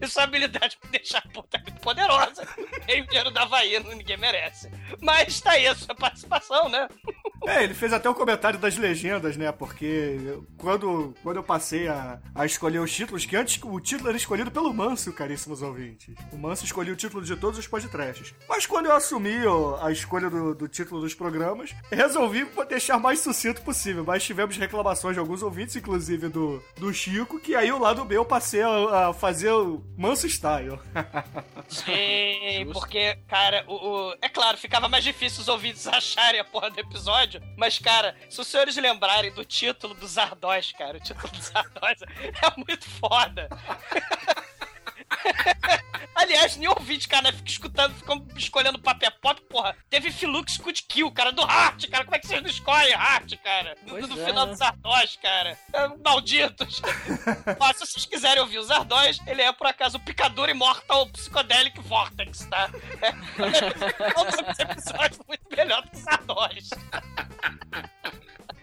E sua habilidade pra deixar a puta muito poderosa. E o dinheiro da Havaí, ninguém merece. Mas tá aí a sua participação, né? É, ele fez até o comentário das legendas, né? Porque eu- quando, quando eu passei a, a escolher os títulos, que antes o título era escolhido pelo Manso, caríssimos ouvintes. O Manso escolhia o título de todos os podcasts. Mas quando eu assumi ó, a escolha do, do título dos programas, resolvi deixar mais sucinto possível. Mas tivemos reclamações de alguns ouvintes, inclusive do, do Chico, que aí o lado B eu passei a, a fazer o Manso Style. Sim, porque, cara, o, o- é claro, ficava mais difícil os ouvintes acharem a porra do episódio, mas, cara, se os senhores lembrarem do título do Zardoz, cara, o título do Zardoz é muito foda. Aliás, nenhum ouvinte, cara, fica escutando, fica escolhendo papel pop, porra. Teve Filux Good Kill, cara, do Heart, cara. Como é que vocês não escolhem Heart, cara? No, é, final né? do Zardoz, cara. É, malditos. Ó, se vocês quiserem ouvir o Zardoz, ele é, por acaso, o Picador Immortal Psychedelic Vortex, tá? É. Todos os episódios muito melhor do que o Zardoz.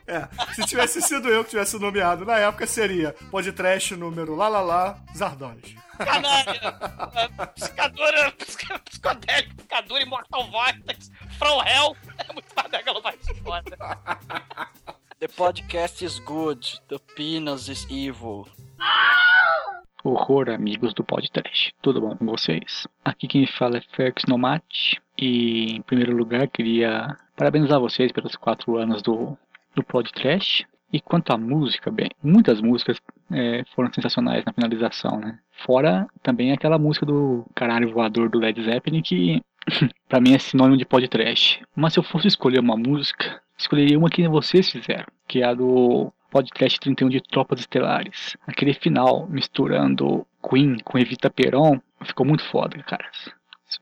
É, se tivesse sido eu que tivesse nomeado na época, seria podcast número lá lá lá Zardoz. Canalha. É, Psicadora, psic- Psicodélico, Picador Immortal Vortex, From Hell. É muito badagalo mais foda. The podcast is good. The penis is evil. Horror, amigos do podcast. Tudo bom com vocês? Aqui quem fala é Ferx Nomate. E, em primeiro lugar, queria parabenizar vocês pelos quatro anos do, do podcast. E quanto à música, bem, muitas músicas é, foram sensacionais na finalização, né? Fora também aquela música do caralho voador do Led Zeppelin que pra mim é sinônimo de podcast. Mas se eu fosse escolher uma música, escolheria uma que vocês fizeram, que é a do podcast 31 de Tropas Estelares. Aquele final misturando Queen com Evita Peron ficou muito foda, cara.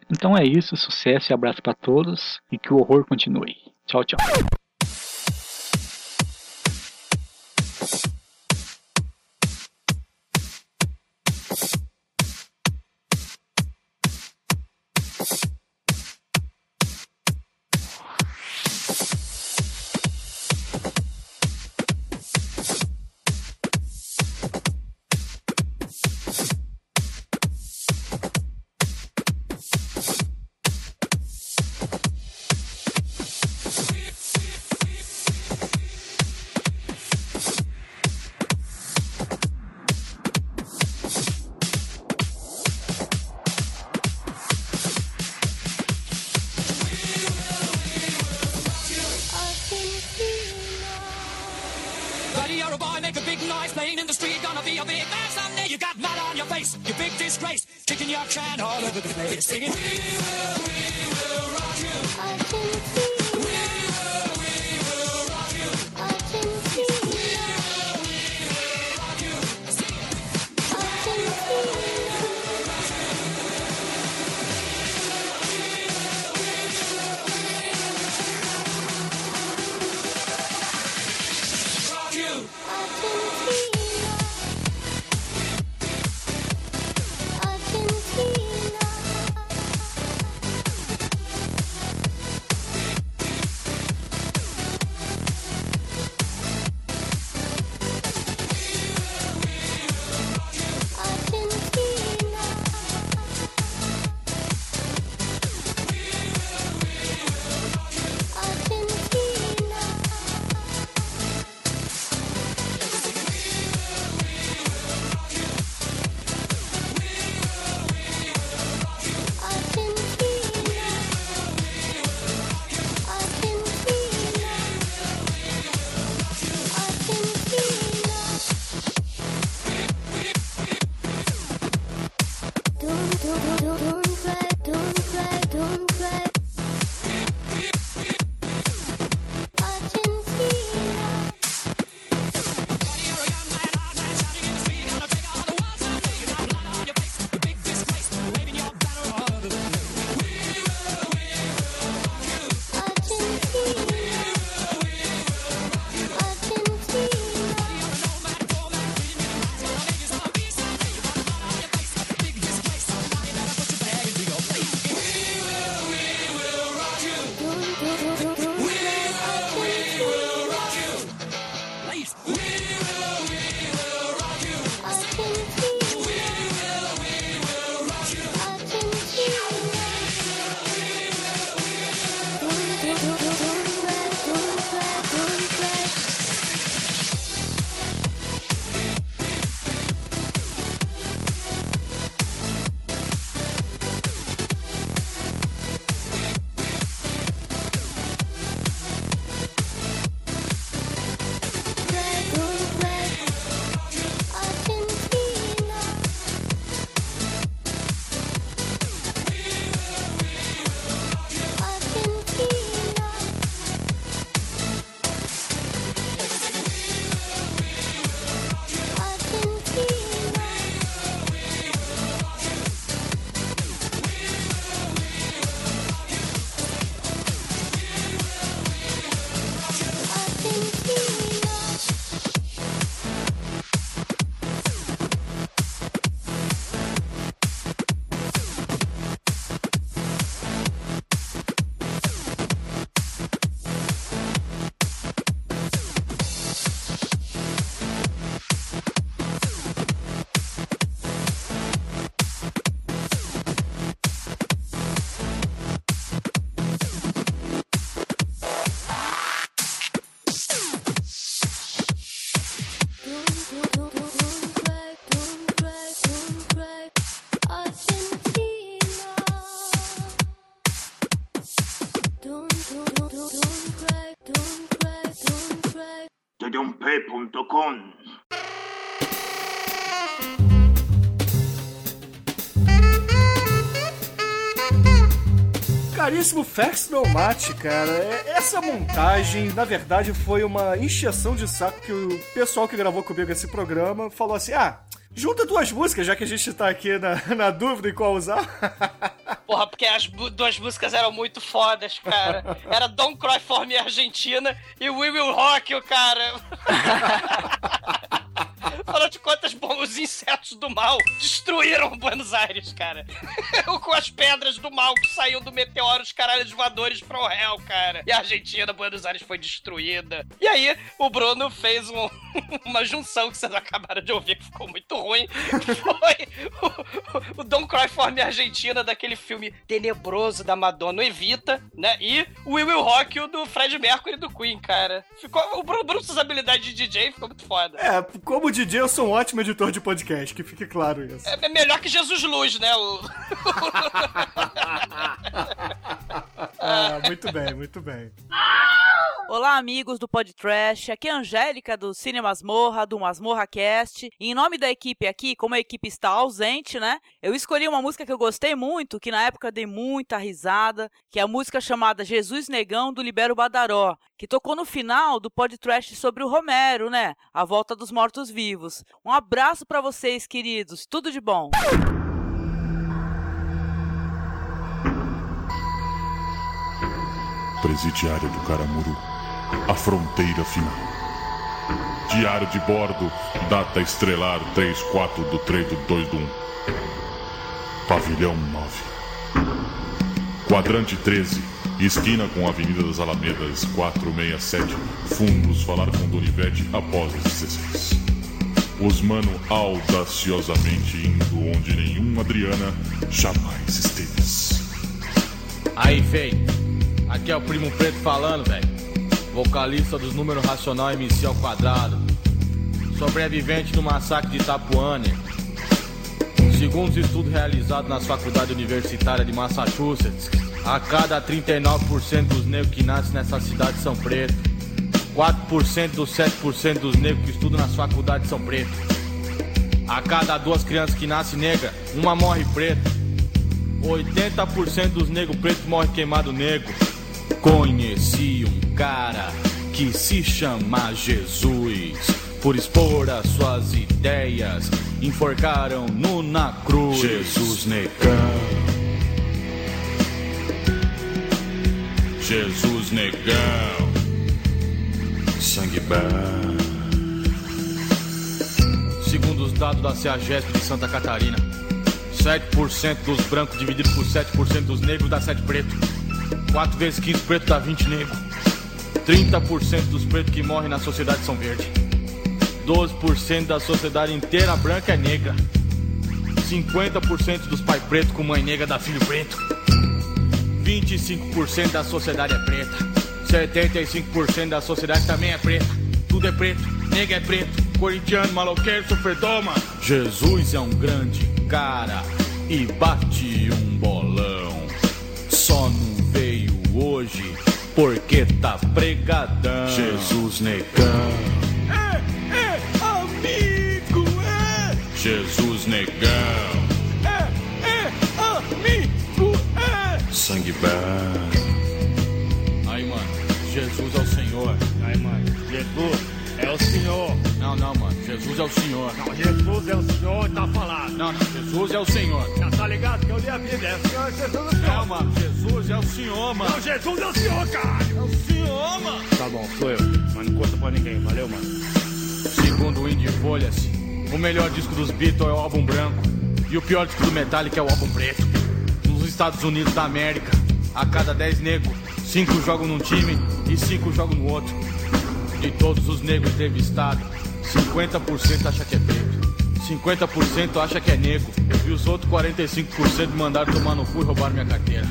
Então é isso, sucesso e abraço pra todos e que o horror continue. Tchau, tchau. Tdump.com Caríssimo Fex Nomate, cara, é- essa montagem, na verdade, foi uma encheção de saco que o pessoal que gravou comigo esse programa falou assim: ah, junta duas músicas, já que a gente tá aqui na, na dúvida em qual usar. Porra, porque as duas músicas eram muito fodas, cara. Era Don't Cry For Me Argentina e We Will Rock cara. Afinal de contas, os insetos do mal destruíram Buenos Aires, cara. Com as pedras do mal que saíam do meteoro, os caralhos voadores pro réu, cara. E a Argentina, Buenos Aires foi destruída. E aí, o Bruno fez um- uma junção que vocês acabaram de ouvir, que ficou muito ruim. Foi o, o Cry For Me Argentina, daquele filme tenebroso da Madonna Evita, né? E o We Will Rock do Fred Mercury do Queen, cara. Ficou, o Bruno, Bruno, suas habilidades de DJ ficou muito foda. É, como DJ, eu sou um ótimo editor de podcast, que fique claro isso. É melhor que Jesus Luz, né? O... Ah, muito bem, muito bem. Olá, amigos do Podtrash. Aqui é a Angélica do Cine Masmorra, do Masmorra Cast. E em nome da equipe aqui, como a equipe está ausente, né? Eu escolhi uma música que eu gostei muito, que na época dei muita risada, que é a música chamada Jesus Negão do Libero Badaró, que tocou no final do Podtrash sobre o Romero, né? A volta dos mortos-vivos. Um abraço pra vocês, queridos. Tudo de bom. Presidiária do Caramuru, a fronteira final. Diário de bordo, data estrelar 34 do 3 do 2 do 1. Pavilhão 9. Quadrante 13, esquina com a Avenida das Alamedas 467. Fundos falar com Donivete após as 16. Os mano audaciosamente indo onde nenhum Adriana jamais esteve. Aí, fei. Aqui é o Primo Preto falando, velho. Vocalista dos números racional MC ao quadrado. Sobrevivente do massacre de Itapuã. Segundo os estudos realizados nas faculdades universitárias de Massachusetts, a cada 39% dos negros que nascem nessa cidade são pretos. 4% dos 7% dos negros que estudam nas faculdades são pretos. A cada duas crianças que nascem negra, uma morre preta. 80% dos negros pretos morrem queimado negro. Conheci um cara que se chama Jesus. Por expor as suas ideias, enforcaram no na cruz. Jesus negão. Jesus negão. Sangue bom. Segundo os dados da CEAGESP de Santa Catarina, 7% dos brancos dividido por 7% dos negros dá 7 preto. 4 vezes 15 preto dá 20 negro. 30% dos pretos que morrem na sociedade são verdes. 12% da sociedade inteira branca é negra. 50% dos pais pretos com mãe negra dá filho preto. 25% da sociedade é preta. 75% da sociedade também é preta. Tudo é preto, nega é preto, corintiano, maloqueiro, sofredor, mano. Jesus é um grande cara e bate um bolão. Só não veio hoje porque tá pregadão. Jesus negão. É, é, amigo, é. Jesus negão. É, é, amigo. Sangue bom. Aí, mano, Jesus é o Senhor. Aí, mano, Jesus é o Senhor. Não, não, mano, Jesus é o Senhor. Não, Jesus é o Senhor, tá falado. Não, não, Jesus é o Senhor. Já tá ligado que eu li a Bíblia, é o Senhor, Jesus é o Senhor. Não, mano, Jesus é o Senhor, mano. Não, Jesus é o Senhor, cara. É o Senhor, mano. Tá bom, sou eu. Mas não conta pra ninguém, valeu, mano. Segundo o Indie Folhas, o melhor disco dos Beatles é o álbum branco. E o pior disco do Metallica é o álbum preto. Estados Unidos da América, a cada 10 negros, 5 jogam num time e 5 jogam no outro. De todos os negros entrevistados, 50% acha que é preto. 50% acha que é negro. E os outros 45% mandaram tomar no cu e roubaram minha carteira.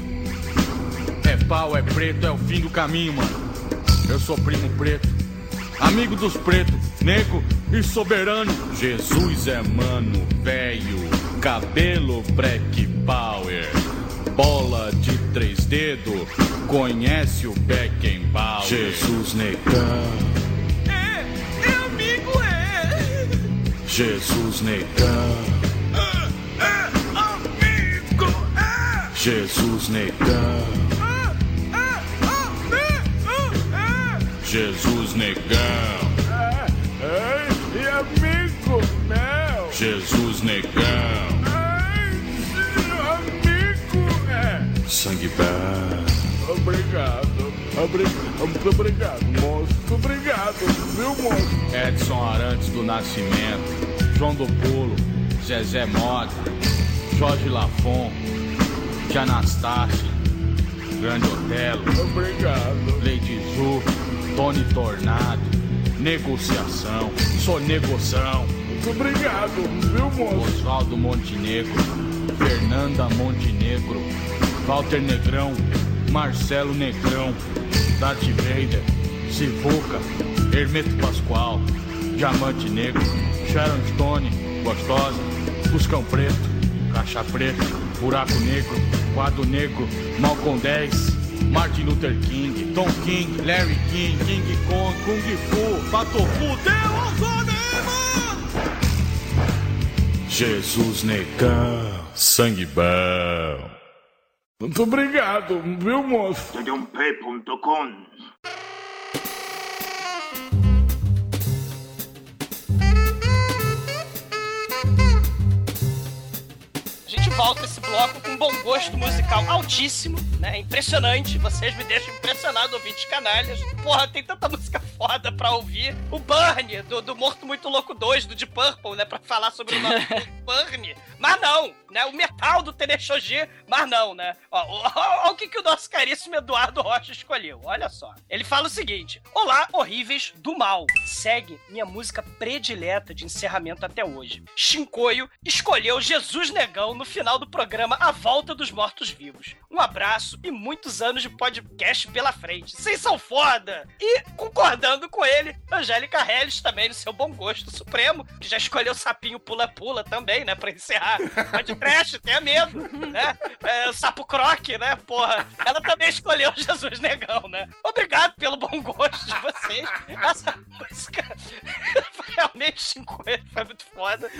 É pau, é preto, é o fim do caminho, mano. Eu sou primo preto. Amigo dos pretos, nego e soberano. Jesus é mano, velho, cabelo black power, bola de três dedos, Conhece o Beckenbauer? Jesus Negão. É, é amigo, é. Jesus Negão. É, é amigo, é. Jesus Negão. Jesus Negão. É, e amigo meu. Jesus Negão. Muito obrigado, moço. Muito obrigado, viu, moço? Edson Arantes do Nascimento, João do Pulo, Zezé Mota, Jorge Lafon, de Anastácia, Grande Otelo, Obrigado. Lady Zu, Tony Tornado, Negociação, Sonegoção, Muito obrigado, viu, moço? Oswaldo Montenegro, Fernanda Montenegro, Walter Negrão, Marcelo Negrão, Darth Vader, Sivuca, Hermeto Pascoal, Diamante Negro, Sharon Stone, Gostosa, Buscão Preto, Caixa Preta, Buraco Negro, Quadro Negro, Malcolm 10, Martin Luther King, Tom King, Larry King, King Kong, Kung Fu, Patofu, Deus Jesus Negão, sangue bom. Muito obrigado, viu, moço? Td1p.com A gente volta esse bloco com um bom gosto musical altíssimo, né? Impressionante. Vocês me deixam impressionado, ouvintes canalhas. Porra, tem tanta música foda pra ouvir. O Burn, do, do Morto Muito Louco 2, do Deep Purple, né? Pra falar sobre o nome do Burn. Mas não, né? O metal do Teneshoji, mas não, né? Ó, ó, ó, ó o que, que o nosso caríssimo Eduardo Rocha escolheu. Olha só. Ele fala o seguinte: Olá, horríveis do mal. Segue minha música predileta de encerramento até hoje. Shinkoio escolheu Jesus Negão no final do programa A Volta dos Mortos-Vivos. Um abraço e muitos anos de podcast pela frente. Vocês são foda! E, concordando com ele, Angélica Helles também, no seu bom gosto supremo, que já escolheu Sapinho Pula-Pula também, né, pra encerrar. Pode trash, tenha medo, né? É, Sapo Croque, né, porra. Ela também escolheu Jesus Negão, né? Obrigado pelo bom gosto de vocês. Essa música realmente 50, foi muito foda.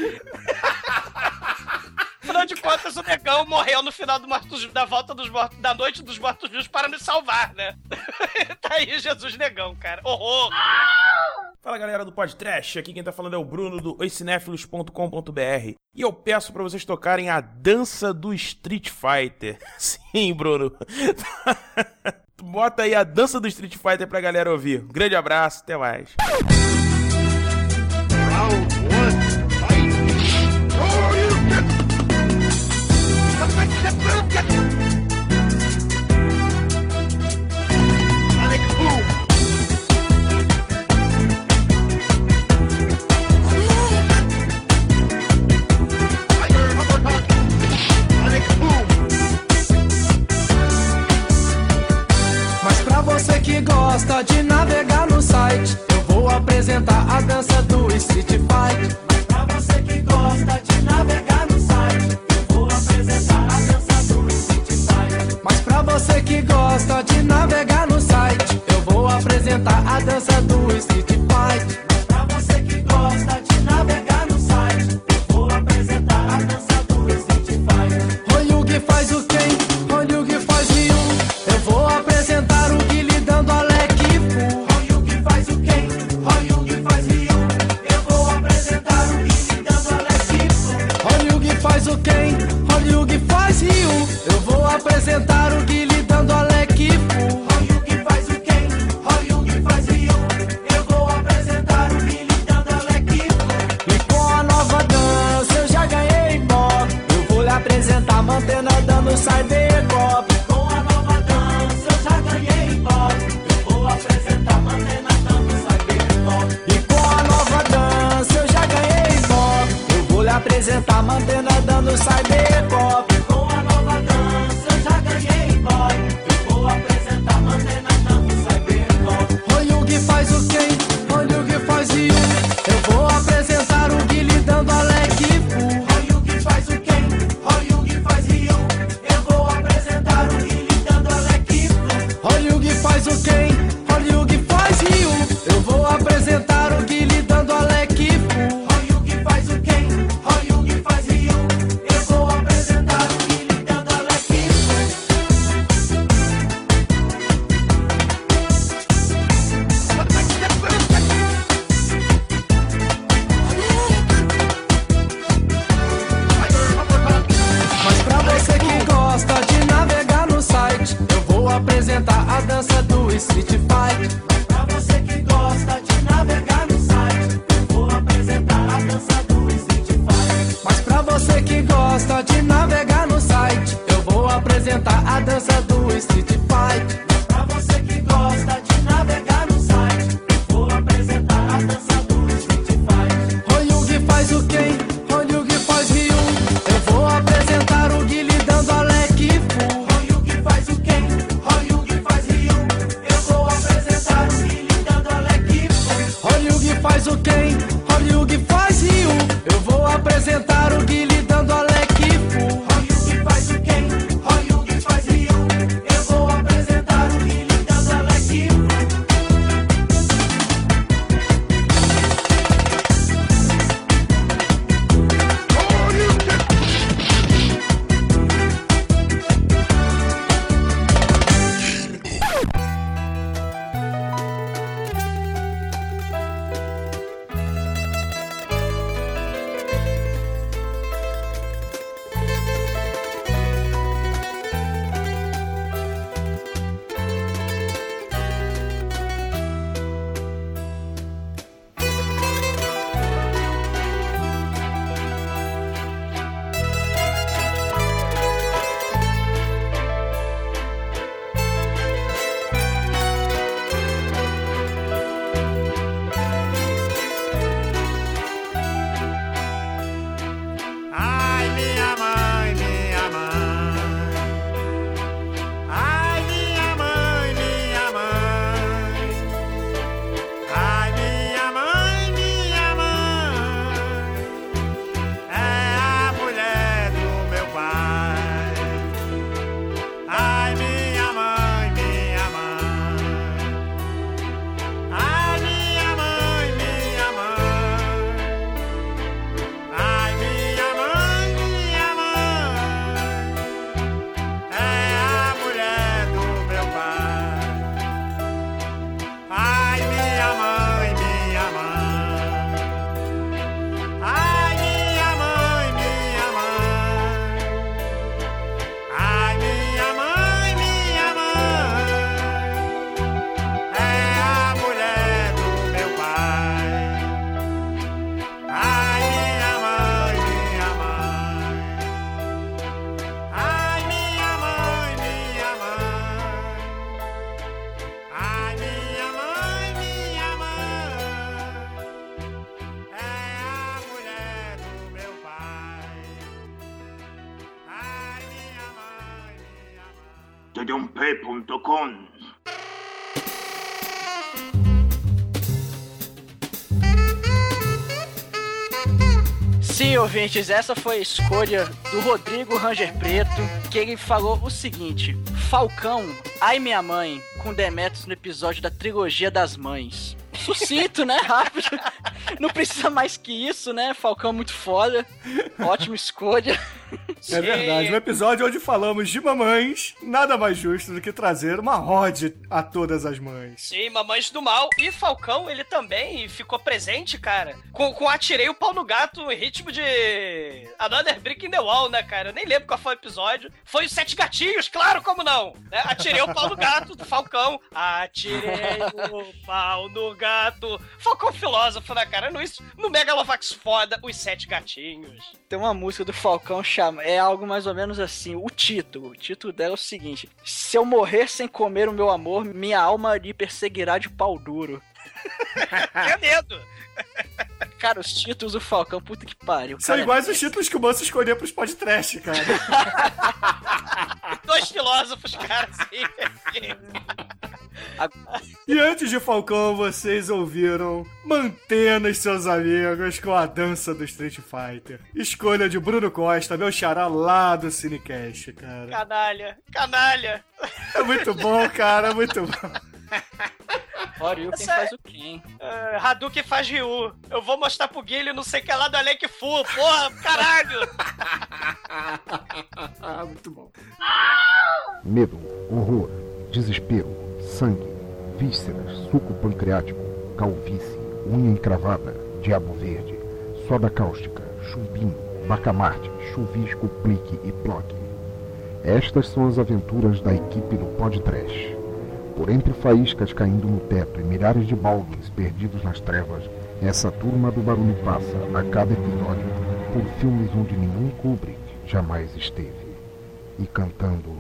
Afinal de contas, o negão morreu no final do mortos, da volta dos mortos, da noite dos mortos-vivos para nos salvar, né? tá aí Jesus negão, cara. Horror! Fala galera do Podcast, aqui quem tá falando é o Bruno do oicinéfilos.com.br e eu peço pra vocês tocarem a dança do Street Fighter. Sim, Bruno. Bota aí a dança do Street Fighter pra galera ouvir. Grande abraço, até mais. Gosta de navegar no site, eu vou apresentar a dança do Street Fighter. Mas pra você que gosta de navegar no site, eu vou apresentar a dança do Street Fighter. Mas pra você que gosta de navegar no site, eu vou apresentar a dança do Street Fighter. Ouvintes, essa foi a escolha do Rodrigo Ranger Preto, que ele falou o seguinte: Falcão, ai minha mãe, com Demetrius no episódio da trilogia das mães. Sucinto, né? Rápido. Não precisa mais que isso, né? Falcão muito foda. Ótima escolha. É verdade. No episódio onde falamos de mamães, nada mais justo do que trazer uma ode a todas as mães. Sim, Mamães do Mal. E Falcão, ele também ficou presente, cara. Com, com Atirei o Pau no Gato em ritmo de Another Brick in the Wall, né, cara? Eu nem lembro qual foi o episódio. Foi os Sete Gatinhos, claro, como não? Né? Atirei o Pau no Gato do Falcão. Atirei o pau no gato. Falcão filósofo, né, cara? No, no Megalovax foda, os Sete Gatinhos. Tem uma música do Falcão chama. É algo mais ou menos assim. O título. O título dela é o seguinte: Se eu morrer sem comer o meu amor, minha alma lhe perseguirá de pau duro. Tenha medo. Cara, os títulos do Falcão, puta que pariu. São cara. iguais os títulos que o moço escolheu pros podcasts, cara. Dois filósofos, cara, assim. E antes de Falcão, vocês ouviram Mantendo os seus amigos com a dança do Street Fighter. Escolha de Bruno Costa, meu xará lá do Cinecast, cara. Canalha, canalha. É muito bom, cara, é muito bom. Olha, quem faz o quem? Uh, Hadouken faz Ryu. Eu vou mostrar pro Guilherme não sei o que lá do Alec Fu. Porra, caralho. muito bom. Medo, horror, desespero, sangue, vísceras, suco pancreático, calvície, unha encravada, diabo verde, soda cáustica, chumbinho, bacamarte, chuvisco, plique e ploque. Estas são as aventuras da equipe do Pod Trash. Por entre faíscas caindo no teto e milhares de baldes perdidos nas trevas, essa turma do barulho passa, a cada episódio, por filmes onde nenhum Kubrick jamais esteve. E cantando.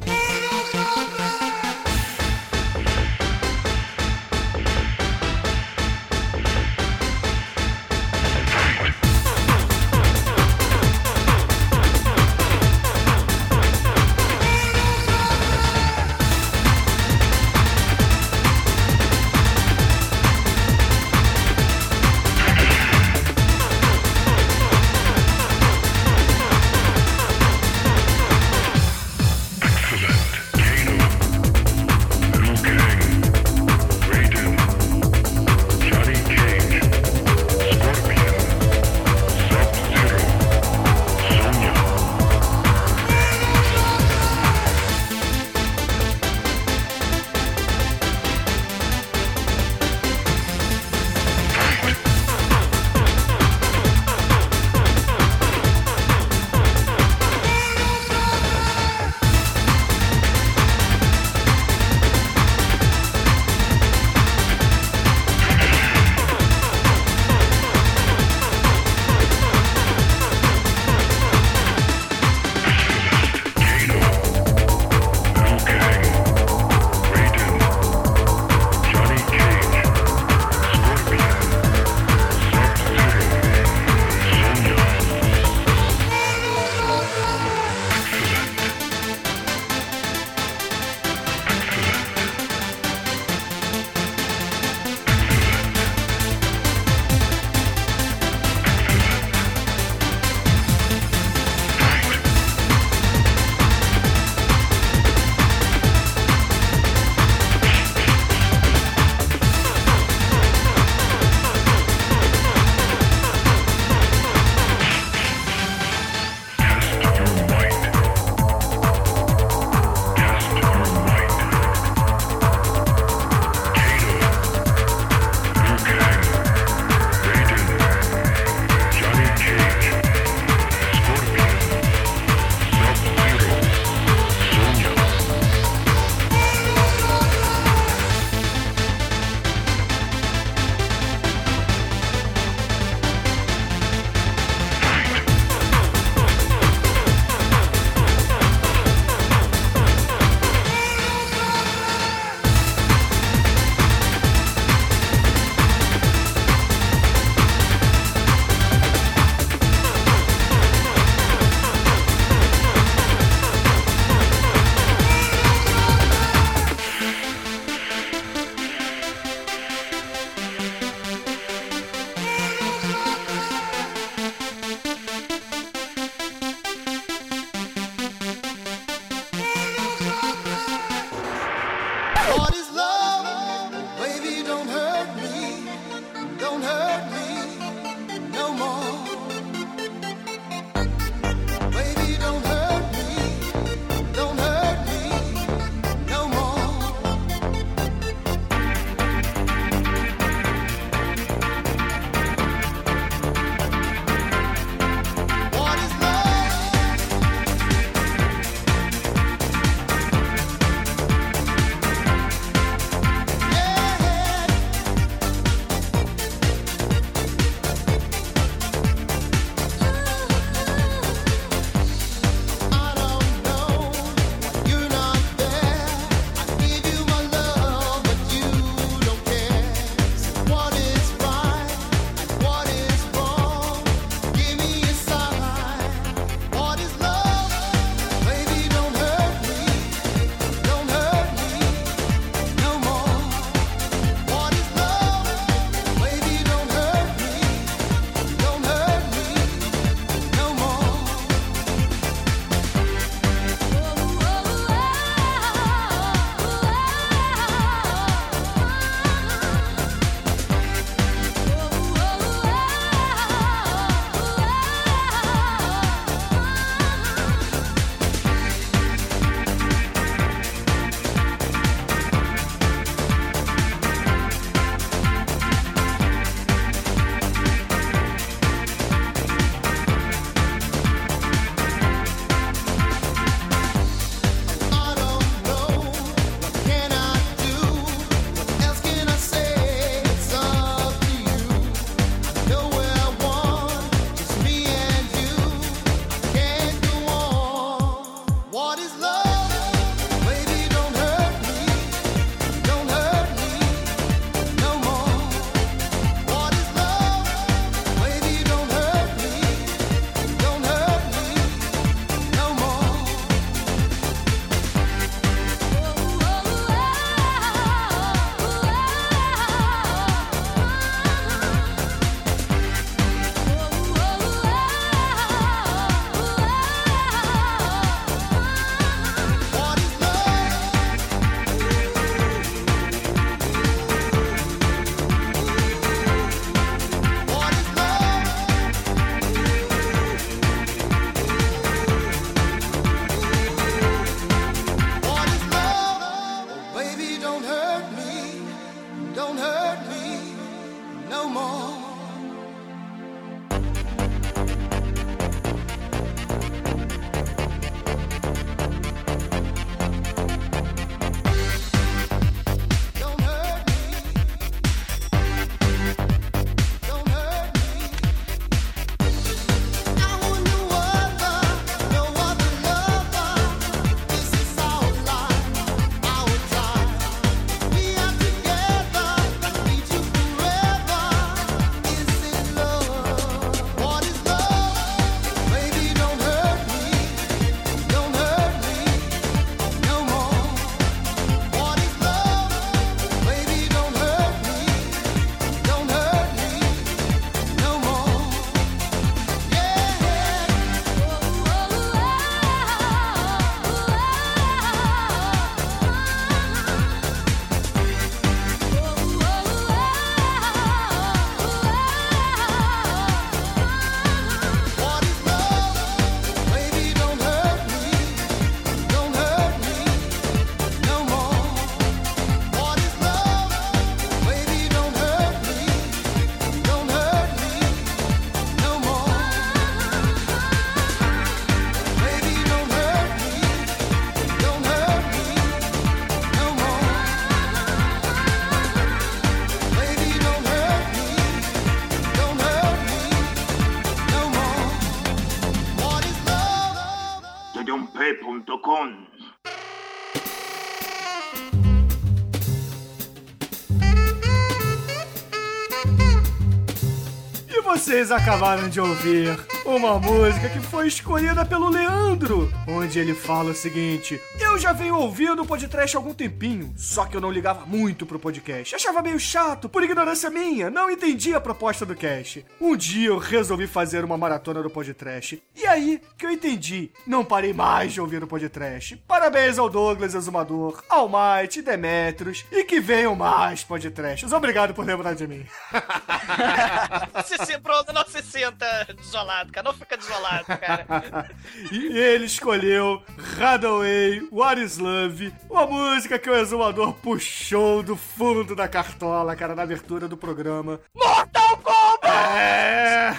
Vocês acabaram de ouvir uma música que foi escolhida pelo Leandro, onde ele fala o seguinte: Eu já venho ouvindo o podcast há algum tempinho, só que eu não ligava muito pro podcast. Achava meio chato, por ignorância minha, não entendia a proposta do cast. Um dia eu resolvi fazer uma maratona do podcast. E aí que eu entendi, não parei mais de ouvir o podcast. Parabéns ao Douglas Exumador, ao Might, Demetrios e que venham mais podcasts. Obrigado por lembrar de mim. Se, se, pronto, não se sinta desolado, cara. Não fica desolado, cara. e ele escolheu Radaway, What is Love, uma música que o exumador puxou do fundo da cartola, cara, na abertura do programa. Mortal Kombat! É!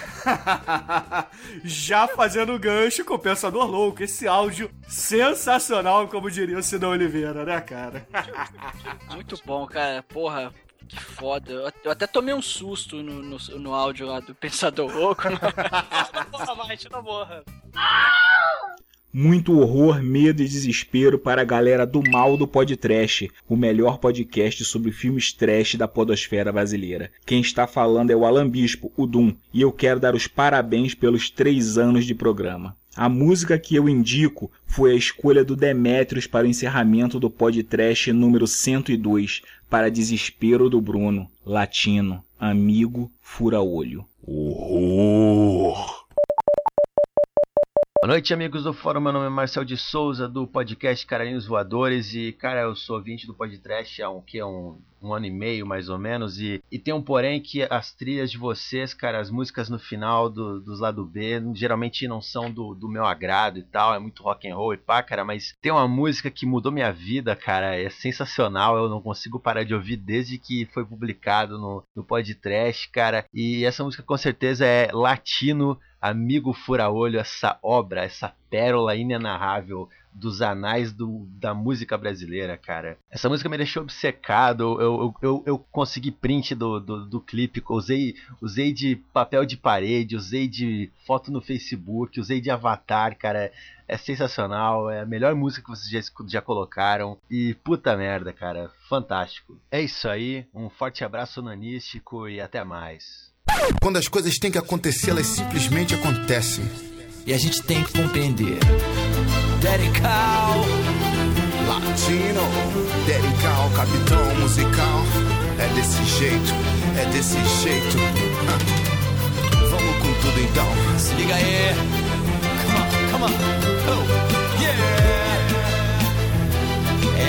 Já fazendo gancho com o Pensador Louco, esse áudio sensacional, como diria o Sidão Oliveira, né, cara? Muito bom, cara. Porra, que foda. Eu- até tomei um susto no, no, no áudio lá do Pensador Louco. Porra, Mate, não morra. Muito horror, medo e desespero para a galera do mal do Podtrash, o melhor podcast sobre filmes trash da podosfera brasileira. Quem está falando é o Alan Bispo, o Dum, e eu quero dar os parabéns pelos três anos de programa. A música que eu indico foi a escolha do Demetrios para o encerramento do Podtrash número 102, para desespero do Bruno, latino, amigo, fura-olho. Horror! Boa noite, amigos do Fórum. Meu nome é Marcel de Souza, do podcast Caralhinhos Voadores. E, cara, eu sou ouvinte do podcast há um, que, um, um ano e meio, mais ou menos. E, e tem um porém que as trilhas de vocês, cara, as músicas no final do, dos lado B, geralmente não são do, do meu agrado e tal. É muito rock and roll e pá, cara. Mas tem uma música que mudou minha vida, cara. É sensacional. Eu não consigo parar de ouvir desde que foi publicado no, no podcast, cara. E essa música com certeza é Latino Amigo Fura-Olho, essa obra, essa pérola inenarrável dos anais do, da música brasileira, cara. Essa música me deixou obcecado. Eu, eu, eu, eu consegui print do, do, do clipe, usei, usei de papel de parede, usei de foto no Facebook, usei de avatar, cara. É sensacional, é a melhor música que vocês já, já colocaram. E puta merda, cara, fantástico. É isso aí, um forte abraço nanístico e até mais. Quando as coisas têm que acontecer, elas simplesmente acontecem. E a gente tem que compreender. Dedical. Latino, Dedical, capitão musical. É desse jeito, é desse jeito. Vamos com tudo então. Se liga aí. Come on, come on. Oh, yeah.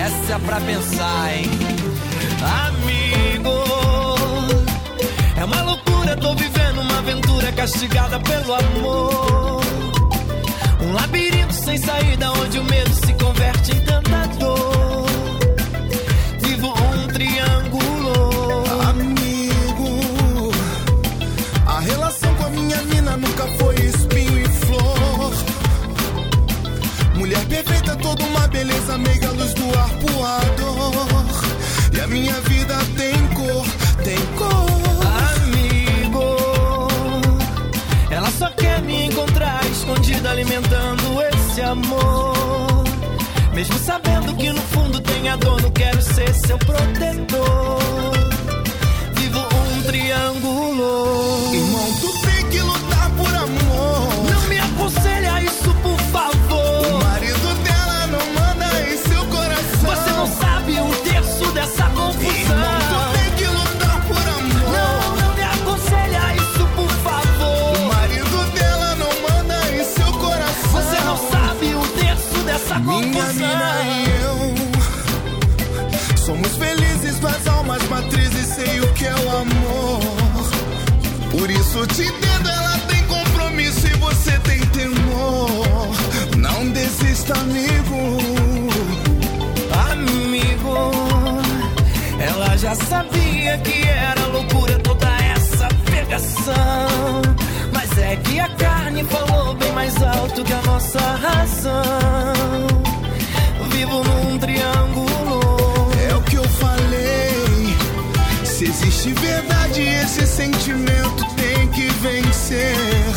Essa é pra pensar, hein? Amigo. É uma loucura, tô vivendo uma aventura castigada pelo amor. Um labirinto sem saída onde o medo se converte em tentador. Vivo um triângulo. Amigo, a relação com a minha mina nunca foi espinho e flor. Mulher perfeita, toda uma beleza, meiga luz do arpoador. E a minha vida tem cor, tem cor. Só quer me encontrar escondida, alimentando esse amor. Mesmo sabendo que no fundo tem a dor, não quero ser seu protetor. Vivo um triângulo. Irmão, tu Por isso te entendo, ela tem compromisso e você tem temor. Não desista, amigo. Amigo, ela já sabia que era loucura toda essa pegação. Mas é que a carne falou bem mais alto que a nossa razão. Vivo num triângulo. É o que eu falei. Se existe verdade, esse sentimento vencer.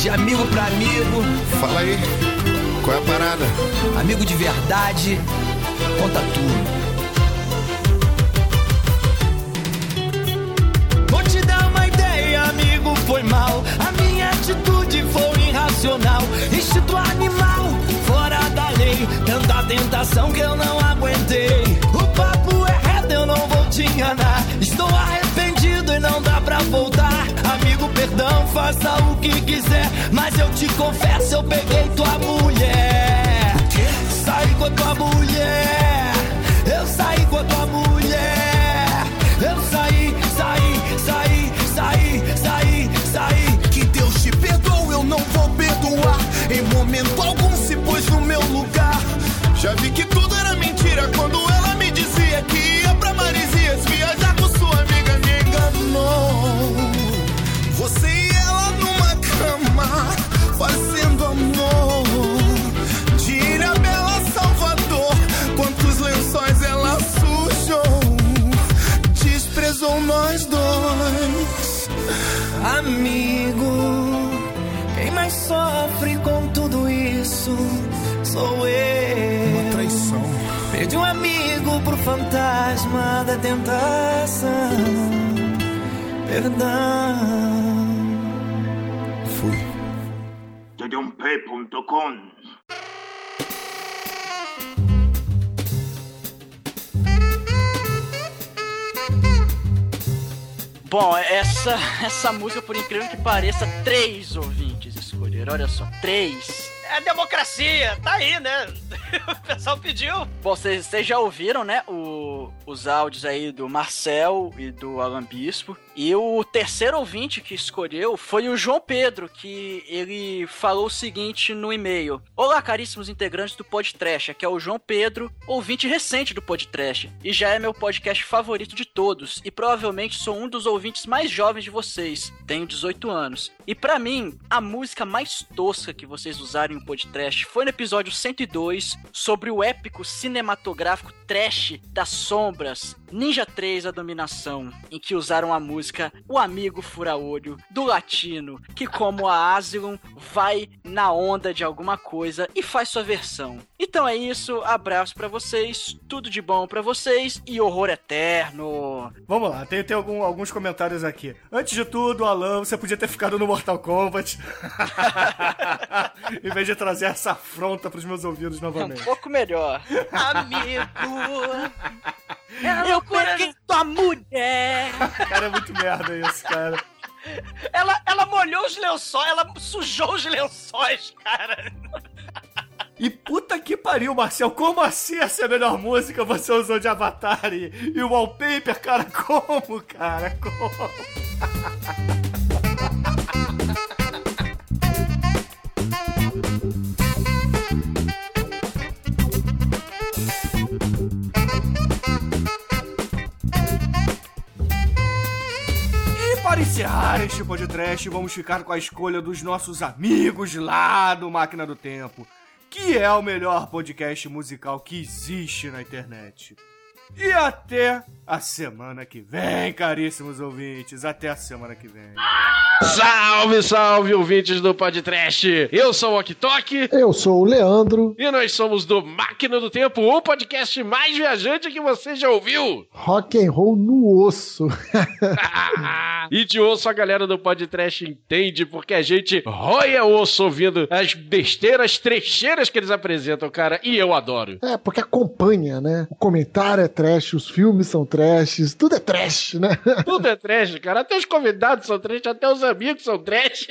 De amigo pra amigo. Fala aí. Qual é a parada? Amigo de verdade. Conta tudo. Vou te dar uma ideia, amigo, foi mal. A minha atitude foi irracional. Instinto animal, fora da lei. Tanta tentação que eu não aguentei. O papo é reto, eu não vou te enganar. Perdão, faça o que quiser. Mas eu te confesso, eu peguei tua mulher. Saí com a tua mulher. Eu saí com a tua mulher. Eu saí, saí, saí, saí, saí, saí. Que Deus te perdoe, eu não vou perdoar. Em momento algum se pôs no meu lugar. Já vi que tudo era mentira quando fantasma da tentação. Perdão. Fui. Tdump.com Bom, essa, essa música, por incrível que pareça, três ouvintes escolheram. Olha só, três. É democracia, tá aí, né? O pessoal pediu. Bom, vocês já ouviram, né, o- os áudios aí do Marcel e do Alan Bispo. E o terceiro ouvinte que escolheu foi o João Pedro, que ele falou o seguinte no e-mail. Olá, caríssimos integrantes do Podtrash, aqui é o João Pedro, ouvinte recente do Podtrash. E já é meu podcast favorito de todos. E provavelmente sou um dos ouvintes mais jovens de vocês. Tenho 18 anos. E pra mim, a música mais tosca que vocês usaram em Podtrash foi no episódio 102 sobre o épico cinematográfico trash das sombras Ninja 3 A Dominação, em que usaram a música O Amigo Fura-Olho do Latino, que como a Asylum vai na onda de alguma coisa e faz sua versão. Então é isso, abraço pra vocês, tudo de bom pra vocês e horror eterno. Vamos lá, tem, tem algum- alguns comentários aqui. Antes de tudo, Alan, você podia ter ficado no Mortal Kombat. em vez de trazer essa afronta pros meus ouvidos Um novamente. pouco melhor. Amigo. Eu peguei tua mulher. Cara, é muito merda isso, cara. Ela, ela molhou os lençóis, ela sujou os lençóis, cara. E puta que pariu, Marcel, como assim essa é a melhor música você usou de Avatar e, e o wallpaper, cara? Como, cara? Como? para encerrar este podcast, vamos ficar com a escolha dos nossos amigos lá do Máquina do Tempo, que é o melhor podcast musical que existe na internet. E até a semana que vem, caríssimos ouvintes. Até a semana que vem. Salve, salve, ouvintes do Podcast! Eu sou o Ok Eu sou o Leandro. e nós somos do Máquina do Tempo, o podcast mais viajante que você já ouviu! Rock and roll no osso. E de osso a galera do Podcast entende, porque a gente roia osso ouvindo as besteiras, trecheiras que eles apresentam, cara, e eu adoro. É, porque acompanha, né? O comentário é trash, os filmes são trashes, tudo é trash, né? Tudo é trash, cara. Até os convidados são trash, até os amigos são trash.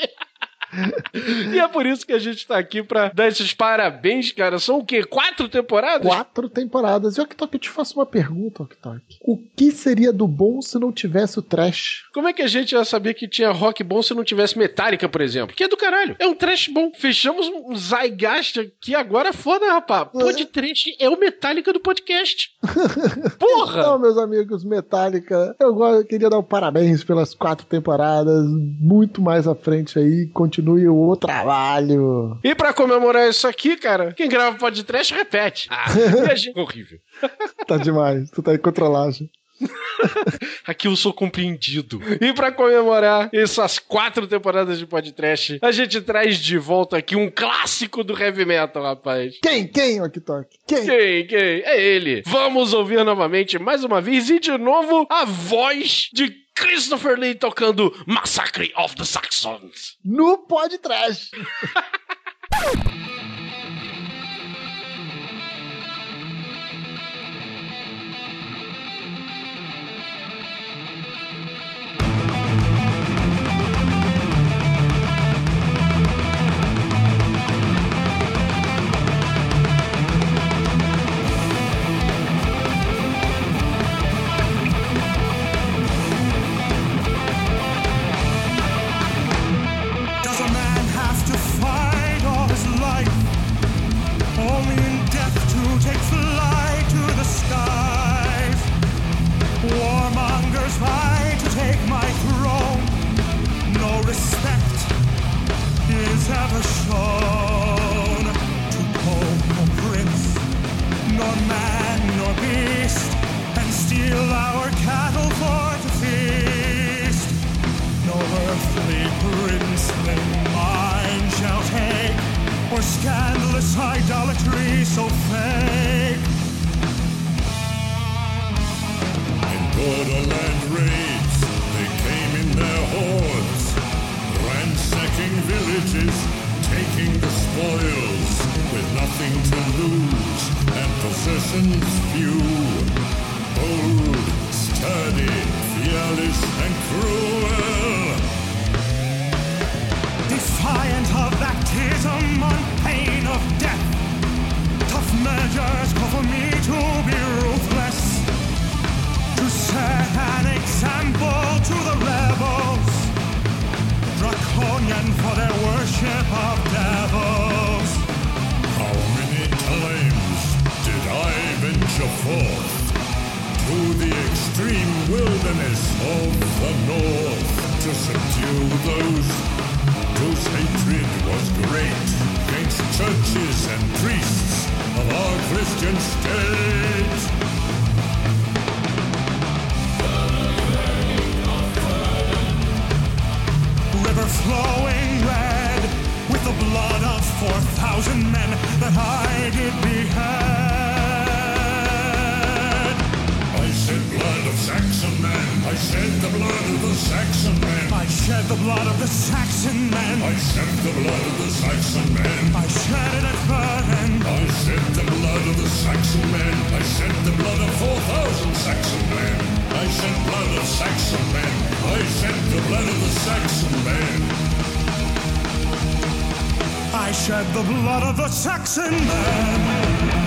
E é por isso que a gente tá aqui pra dar esses parabéns, cara. São o quê? Quatro temporadas? Quatro temporadas. E Oktok, eu te faço uma pergunta, Oktok. O que seria do bom se não tivesse o trash? Como é que a gente ia saber que tinha rock bom se não tivesse Metallica, por exemplo? Que é do caralho. É um trash bom. Fechamos um Zygast aqui agora foda, rapaz. Pô, de trash é o Metallica do podcast. Porra! Então, meus amigos Metallica, eu queria dar um parabéns pelas quatro temporadas. Muito mais à frente aí. Continue o trabalho. E pra comemorar isso aqui, cara, quem grava podcast repete. Ah, gente... Horrível. Tá demais. Tu tá em controlagem. Aqui eu sou compreendido. E pra comemorar essas quatro temporadas de podcast, a gente traz de volta aqui um clássico do heavy metal, rapaz. Quem? Quem, Ok Tok? Quem? Quem? Quem? É ele. Vamos ouvir novamente, mais uma vez, e de novo, a voz de Christopher Lee tocando Massacre of the Saxons. No Pod shed the blood of the Saxon men. I shed the blood of the Saxon men. I shed the blood of the Saxon men. I shed it at Vernon. I shed the blood of the Saxon men. I shed the blood of 4,000 Saxon men. I shed blood of Saxon men. I shed the blood of the Saxon men. I shed the blood of the Saxon men.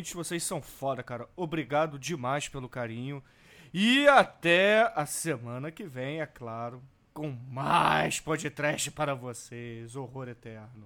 Ouvintes, vocês são foda, cara. Obrigado demais pelo carinho. E até a semana que vem, é claro, com mais podcast para vocês. Horror eterno.